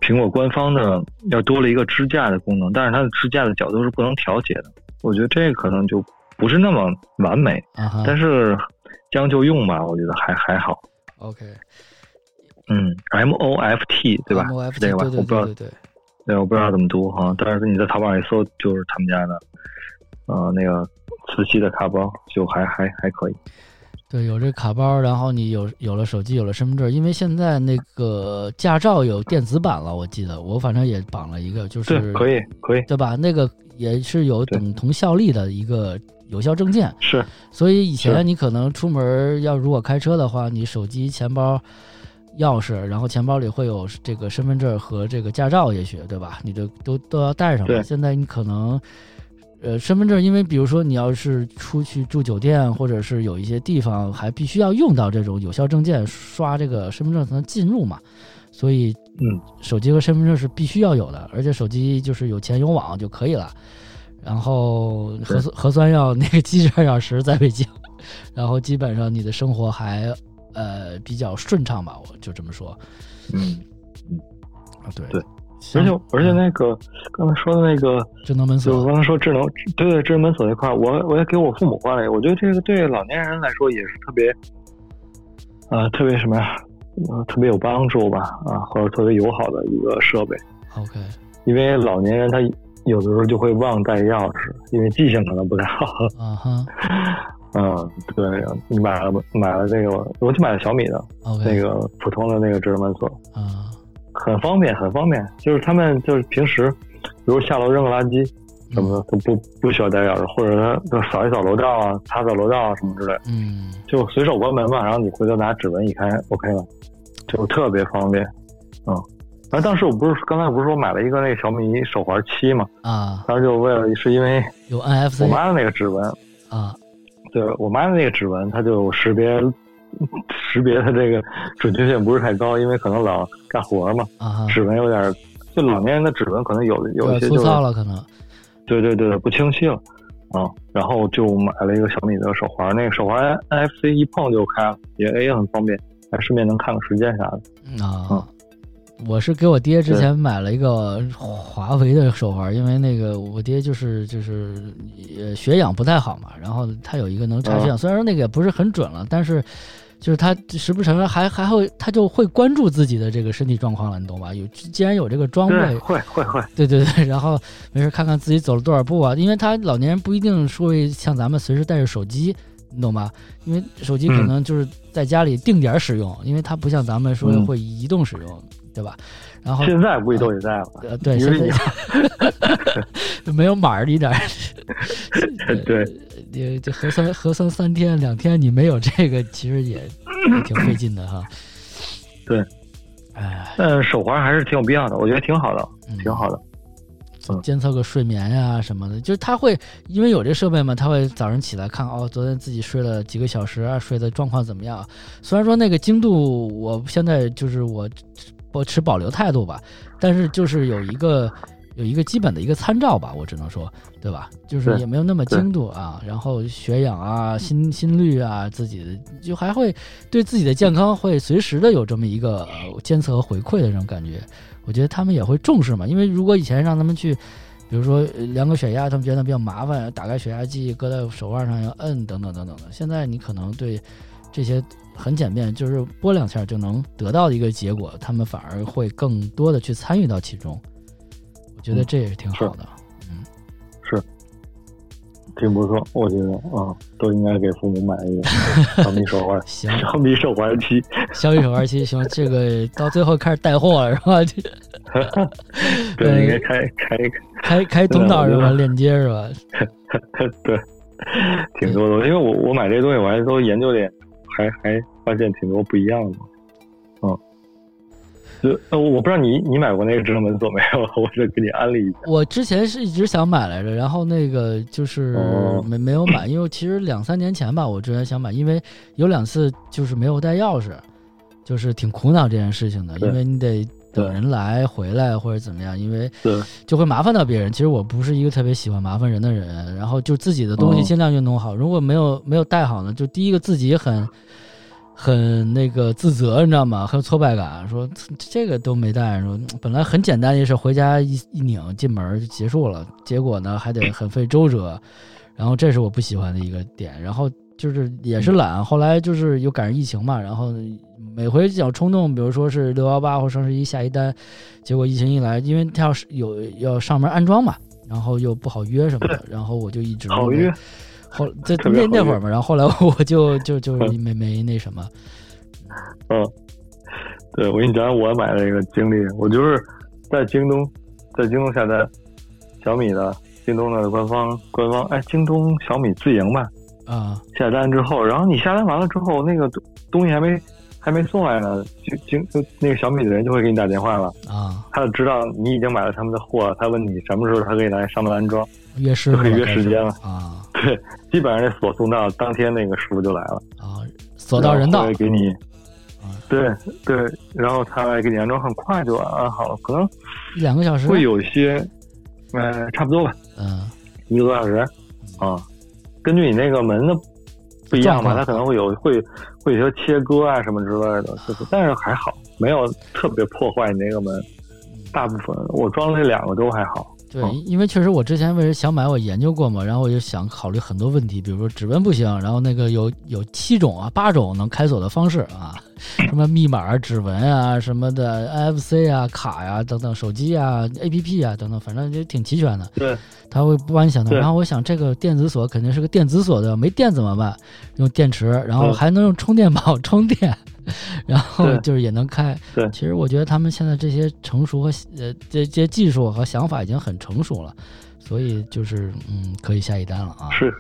A: 苹果官方的要多了一个支架的功能，但是它的支架的角度是不能调节的。我觉得这个可能就不是那么完美，但是将就用吧，我觉得还还好。
B: OK，
A: 嗯，M O F T 对吧？是这个吧？我不知道，
B: 对对，
A: 对，我不知道怎么读哈。但是你在淘宝上一搜，就是他们家的，呃，那个磁吸的卡包，就还还还可以。
B: 对，有这卡包，然后你有有了手机，有了身份证，因为现在那个驾照有电子版了，我记得我反正也绑了一个，就是
A: 可以可以，
B: 对吧？那个也是有等同效力的一个有效证件，
A: 是。
B: 所以以前你可能出门要如果开车的话，你手机、钱包、钥匙，然后钱包里会有这个身份证和这个驾照，也许对吧？你这都都要带上。
A: 对。
B: 现在你可能呃，身份证，因为比如说你要是出去住酒店，或者是有一些地方还必须要用到这种有效证件，刷这个身份证才能进入嘛，所以
A: 嗯，
B: 手机和身份证是必须要有的，而且手机就是有钱有网就可以了。然后核酸核酸要那个七十二小时在北京，然后基本上你的生活还呃比较顺畅吧，我就这么说。
A: 嗯
B: 啊，对
A: 对，而且而且那个刚才说的那个
B: 智能门锁，
A: 就刚才说智能对对智能门锁那块，我我也给我父母换了一个，我觉得这个对老年人来说也是特别，呃，特别什么呀，呃，特别有帮助吧，啊，或者特别友好的一个设备。
B: OK，
A: 因为老年人他有的时候就会忘带钥匙，因为记性可能不太好。
B: 啊哈。*laughs*
A: 嗯，对，你买了买了这个，我就买了小米的那个普通的那个智能门锁，
B: 啊，
A: 很方便，很方便。就是他们就是平时，比如下楼扔个垃圾什么的，都不不需要带钥匙，或者他就扫一扫楼道啊，擦擦楼道啊什么之类。的，
B: 嗯。
A: 就随手关门嘛。然后你回头拿指纹一开，OK 了，就特别方便。嗯，然后当时我不是刚才不是说买了一个那个小米手环七嘛，
B: 啊，
A: 当时就为了是因为
B: 有 NFC 我
A: 妈的那个指纹，
B: 啊。
A: 对我妈的那个指纹，它就识别 *laughs* 识别的这个准确性不是太高，因为可能老干活嘛，
B: 啊，
A: 指纹有点，就老年人的指纹可能有有一些就是
B: 糙了可能。
A: 对对对不清晰了啊。然后就买了一个小米的手环，那个手环 NFC 一碰就开了，也也很方便，还顺便能看个时间啥的。
B: 啊，我是给我爹之前买了一个华为的手环，因为那个我爹就是就是呃血氧不太好嘛，然后他有一个能查血氧，虽然说那个也不是很准了，但是就是他时不时还还会他就会关注自己的这个身体状况了，你懂吧？有既然有这个装备
A: 对，，会会会，
B: 对对对，然后没事看看自己走了多少步啊，因为他老年人不一定说会像咱们随时带着手机，你懂吧？因为手机可能就是在家里定点使用，因为它不像咱们说
A: 嗯。
B: 会移动使用，对吧？然后
A: 现在估计都也在了。
B: 呃，对，
A: 因为
B: 你 *laughs* 没有码儿的一点，*laughs*
A: 对，*laughs*
B: 这这核酸核酸三天两天你没有这个，其实也也挺费劲的哈。
A: 对，
B: 哎，
A: 但手环还是挺有必要的，我觉得挺好的，
B: 嗯
A: 挺好的。嗯
B: 监测个睡眠呀、什么的，就是他会因为有这设备嘛，他会早上起来看哦，昨天自己睡了几个小时啊，睡的状况怎么样？虽然说那个精度，我现在就是我我持保留态度吧，但是就是有一个有一个基本的一个参照吧，我只能说，对吧？就是也没有那么精度啊，然后血氧啊、心心率啊，自己的就还会对自己的健康会随时的有这么一个呃监测和回馈的这种感觉。我觉得他们也会重视嘛，因为如果以前让他们去，比如说呃量个血压，他们觉得比较麻烦，打开血压计搁在手腕上要摁等等等等的。现在你可能对这些很简便，就是拨两下就能得到的一个结果，他们反而会更多的去参与到其中。我觉得这也是挺好的。
A: 嗯，是挺不错，我觉得啊、都应该给父母买一个小米手环，*laughs*
B: 行，
A: 小米手环七。
B: 小米手环七，行，这个到最后开始带货了是吧？*laughs*
A: 对，
B: 对
A: 应该开开，
B: 开开通道是吧？链接是吧？*laughs*
A: 对，挺多的。因为我我买这些东西，我还都研究点，还还发现挺多不一样的。嗯，就呃，我不知道你你买过那个智能门锁没有？*laughs* 我再给你安利一下。
B: 我之前是一直想买来着，然后那个就是
A: 哦
B: 没没有买，因为其实两三年前吧，我之前想买，因为有两次就是没有带钥匙，就是挺苦恼这件事情的，因为你得等人来回来或者怎么样，因为
A: 对，
B: 就会麻烦到别人。其实我不是一个特别喜欢麻烦人的人，然后就自己的东西
A: 哦
B: 尽量就弄好，如果没有没有带好呢，就第一个自己很。很那个自责，你知道吗？很有挫败感，说这个都没带，说本来很简单一事，回家一一拧进门就结束了，结果呢还得很费周折，然后这是我不喜欢的一个点，然后就是也是懒，后来就是又赶上疫情嘛，然后每回想冲动，比如说是六幺八或双十一下一单，结果疫情一来，因为他要是有要上门安装嘛，然后又不好约什么的，然后我就一直 *laughs*
A: 好约。
B: 后 *laughs* 那那会儿嘛，然后后来我就就就没没那什么，
A: 嗯，对，我跟你讲讲我买的一个经历，我就是在京东，在京东下单小米的，京东的官方官方，哎，京东小米自营吧，
B: 啊。
A: 下单之后，然后你下单完了之后，那个东东西还没还没送来呢，就就就那个小米的人就会给你打电话了
B: 啊，
A: 他就知道你已经买了他们的货，他问你什么时候他可以来上门安装，
B: 约时
A: 就可以约时间了。
B: 啊。*laughs*
A: 对，基本上这锁送到当天，那个师傅就来了。
B: 啊，锁到人到，
A: 会给你，对对，然后他来给你安装，很快就安好了，可能
B: 一两个小时
A: 会有一些，呃，差不多吧，
B: 嗯，
A: 一个多小时啊，根据你那个门的。不一样吧？它可能会有会会有些切割啊什么之类的，就是，但是还好，没有特别破坏你那个门。大部分我装了这两个都还好。
B: 对，因为确实我之前为了想买，我研究过嘛，然后我就想考虑很多问题，比如说指纹不行，然后那个有有七种啊八种能开锁的方式啊，什么密码、指纹啊什么的，NFC 啊卡呀等等，手机啊 APP 啊等等，反正就挺齐全的。
A: 对，
B: 他会帮你想到。然后我想这个电子锁肯定是个电子锁的，没电怎么办？用电池，然后还能用充电宝 *laughs* 充电。然后就是也能开，
A: 对，
B: 其实我觉得他们现在这些成熟和呃这这些技术和想法已经很成熟了，所以就是嗯可以下一单了啊。
A: 是，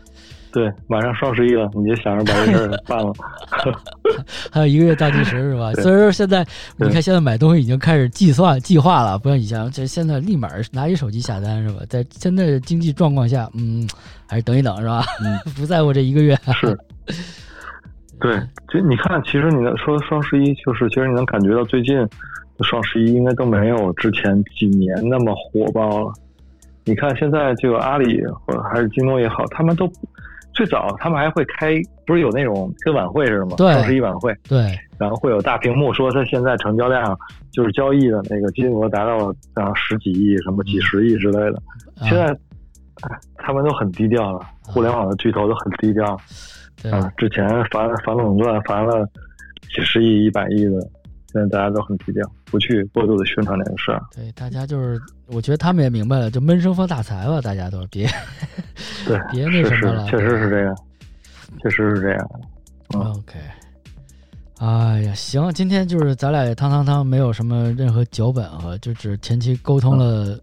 A: 对，马上双十一了，你就想着把这事儿办了。*laughs*
B: 还有一个月倒计时是吧？*laughs* 所以说现在你看现在买东西已经开始计算计划了，不像以前，这现在立马拿起手机下单是吧？在现在经济状况下，嗯，还是等一等是吧？嗯，*laughs* 不在乎这一个月。
A: 是。对，就你看，其实你能说双十一，就是其实你能感觉到最近的双十一应该都没有之前几年那么火爆了。你看现在这个阿里或者还是京东也好，他们都最早他们还会开，不是有那种跟晚会似的吗？双十一晚会。
B: 对。
A: 然后会有大屏幕说他现在成交量就是交易的那个金额达到了啊十几亿、什么几十亿之类的。现在他们都很低调了，互联网的巨头都很低调。
B: 啊，
A: 之前反反垄断罚了几十亿、一百亿的，现在大家都很低调，不去过度的宣传这个事儿。
B: 对，大家就是，我觉得他们也明白了，就闷声发大财吧，大家都别
A: 对，*laughs*
B: 别那什么
A: 了。确实是这样，确实是这样。
B: OK，哎呀，行，今天就是咱俩也汤汤汤，没有什么任何脚本啊，就只前期沟通了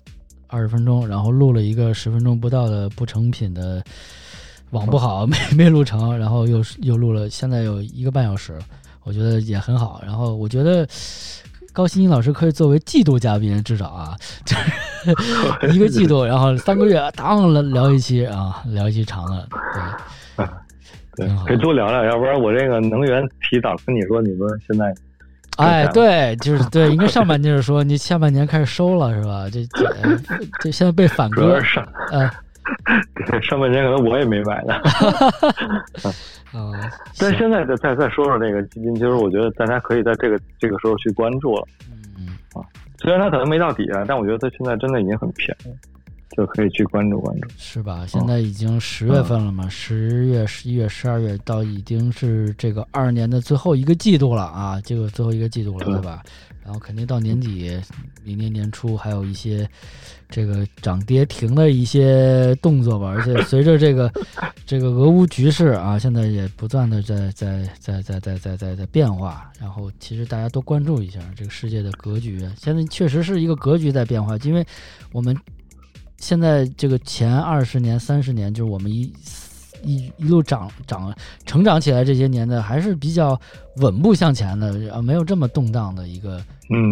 B: 二十分钟，然后录了一个十分钟不到的不成品的。网不好，*laughs* 没没录成，然后又又录了，现在有一个半小时，我觉得也很好。然后我觉得高欣欣老师可以作为季度嘉宾，至少啊，*laughs* 一个季度，*laughs* 然后三个月当了聊一期啊，聊一期长的，
A: 对，对，可以多聊聊，要不然我这个能源提早跟你说，你们现在，
B: 哎，对，就是对，应该上半年是说你下半年开始收了是吧？这这这现在被反割，嗯。*laughs*
A: 上半年可能我也没买呢，
B: 啊！*laughs* *laughs*
A: 但现在再再再说说这个基金，其实我觉得大家可以在这个这个时候去关注了，
B: 嗯
A: 啊，虽然它可能没到底啊，但我觉得它现在真的已经很便宜，就可以去关注关注，
B: 是吧？现在已经十月份了嘛，十月、十一月、十二月到已经是这个二年的最后一个季度了啊，这个最后一个季度了，对吧？然后肯定到年底，明年年初还有一些这个涨跌停的一些动作吧。而且随着这个 *laughs* 这个俄乌局势啊，现在也不断的在在在在在在在在变化。然后其实大家多关注一下这个世界的格局。现在确实是一个格局在变化，因为我们现在这个前二十年、三十年，就是我们一。一一路长长成长起来这些年的还是比较稳步向前的啊，没有这么动荡的一个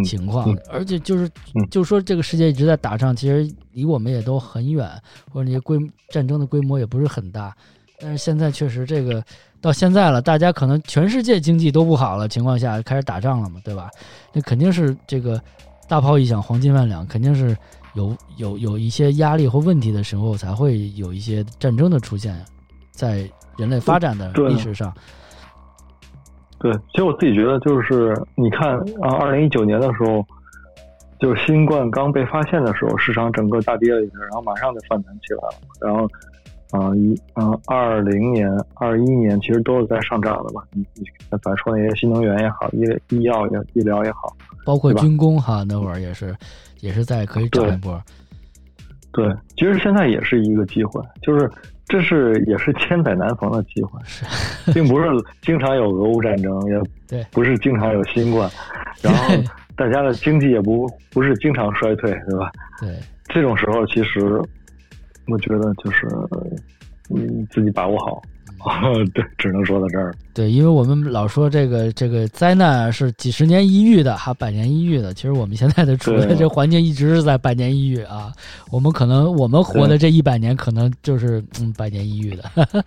B: 情况。而且就是就说这个世界一直在打仗，其实离我们也都很远，或者那些规战争的规模也不是很大。但是现在确实这个到现在了，大家可能全世界经济都不好了情况下开始打仗了嘛，对吧？那肯定是这个大炮一响，黄金万两，肯定是有有有一些压力或问题的时候才会有一些战争的出现。在人类发展的历史上，
A: 对，其实我自己觉得，就是你看啊，二零一九年的时候，就是新冠刚被发现的时候，市场整个大跌了一下，然后马上就反弹起来了。然后，啊一啊，二零年、二一年其实都是在上涨的吧。你你咱说那些新能源也好，医医药也医疗也好，
B: 包括军工哈，那会儿也是也是在可以涨一波。
A: 对，其实现在也是一个机会，就是。这是也是千载难逢的机会，并不是经常有俄乌战争，也不是经常有新冠，*laughs* 然后大家的经济也不不是经常衰退，对吧？
B: 对，
A: 这种时候其实我觉得就是嗯自己把握好哦，*laughs* 对，只能说到这儿。
B: 对，因为我们老说这个这个灾难是几十年一遇的，还百年一遇的。其实我们现在的处在这环境一直是在百年一遇啊。我们可能我们活的这一百年，可能就是嗯百年一遇的。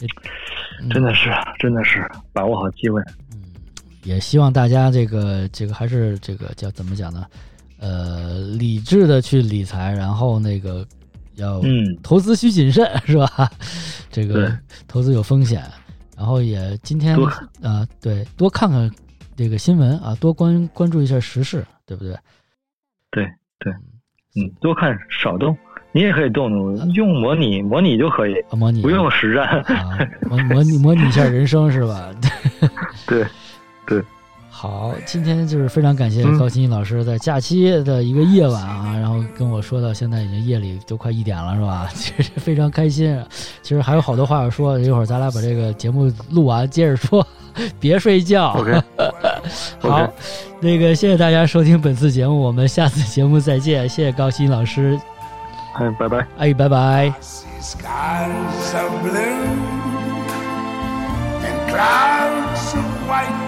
B: *laughs*
A: 真的是，真的是把握好机会。
B: 嗯，也希望大家这个这个还是这个叫怎么讲呢？呃，理智的去理财，然后那个要
A: 嗯，
B: 投资需谨慎，*laughs* 是吧？这个投资有风险，然后也今天啊，对，多看看这个新闻啊，多关关注一下时事，对不对？
A: 对对，嗯，多看少动。你也可以动动，用模拟模拟就可以，
B: 模拟
A: 不用实战，
B: 模模拟模拟一下人生是吧？
A: 对 *laughs* 对，
B: 好，今天就是非常感谢高鑫老师在假期的一个夜晚啊，然后跟我说到现在已经夜里都快一点了是吧？*laughs* 其实非常开心，其实还有好多话要说，一会儿咱俩把这个节目录完接着说，*laughs* 别睡觉。
A: OK，*laughs*
B: 好，那个谢谢大家收听本次节目，我们下次节目再见，谢谢高鑫老师。
A: 哎，拜拜！
B: 哎，拜拜。
C: Clouds of white,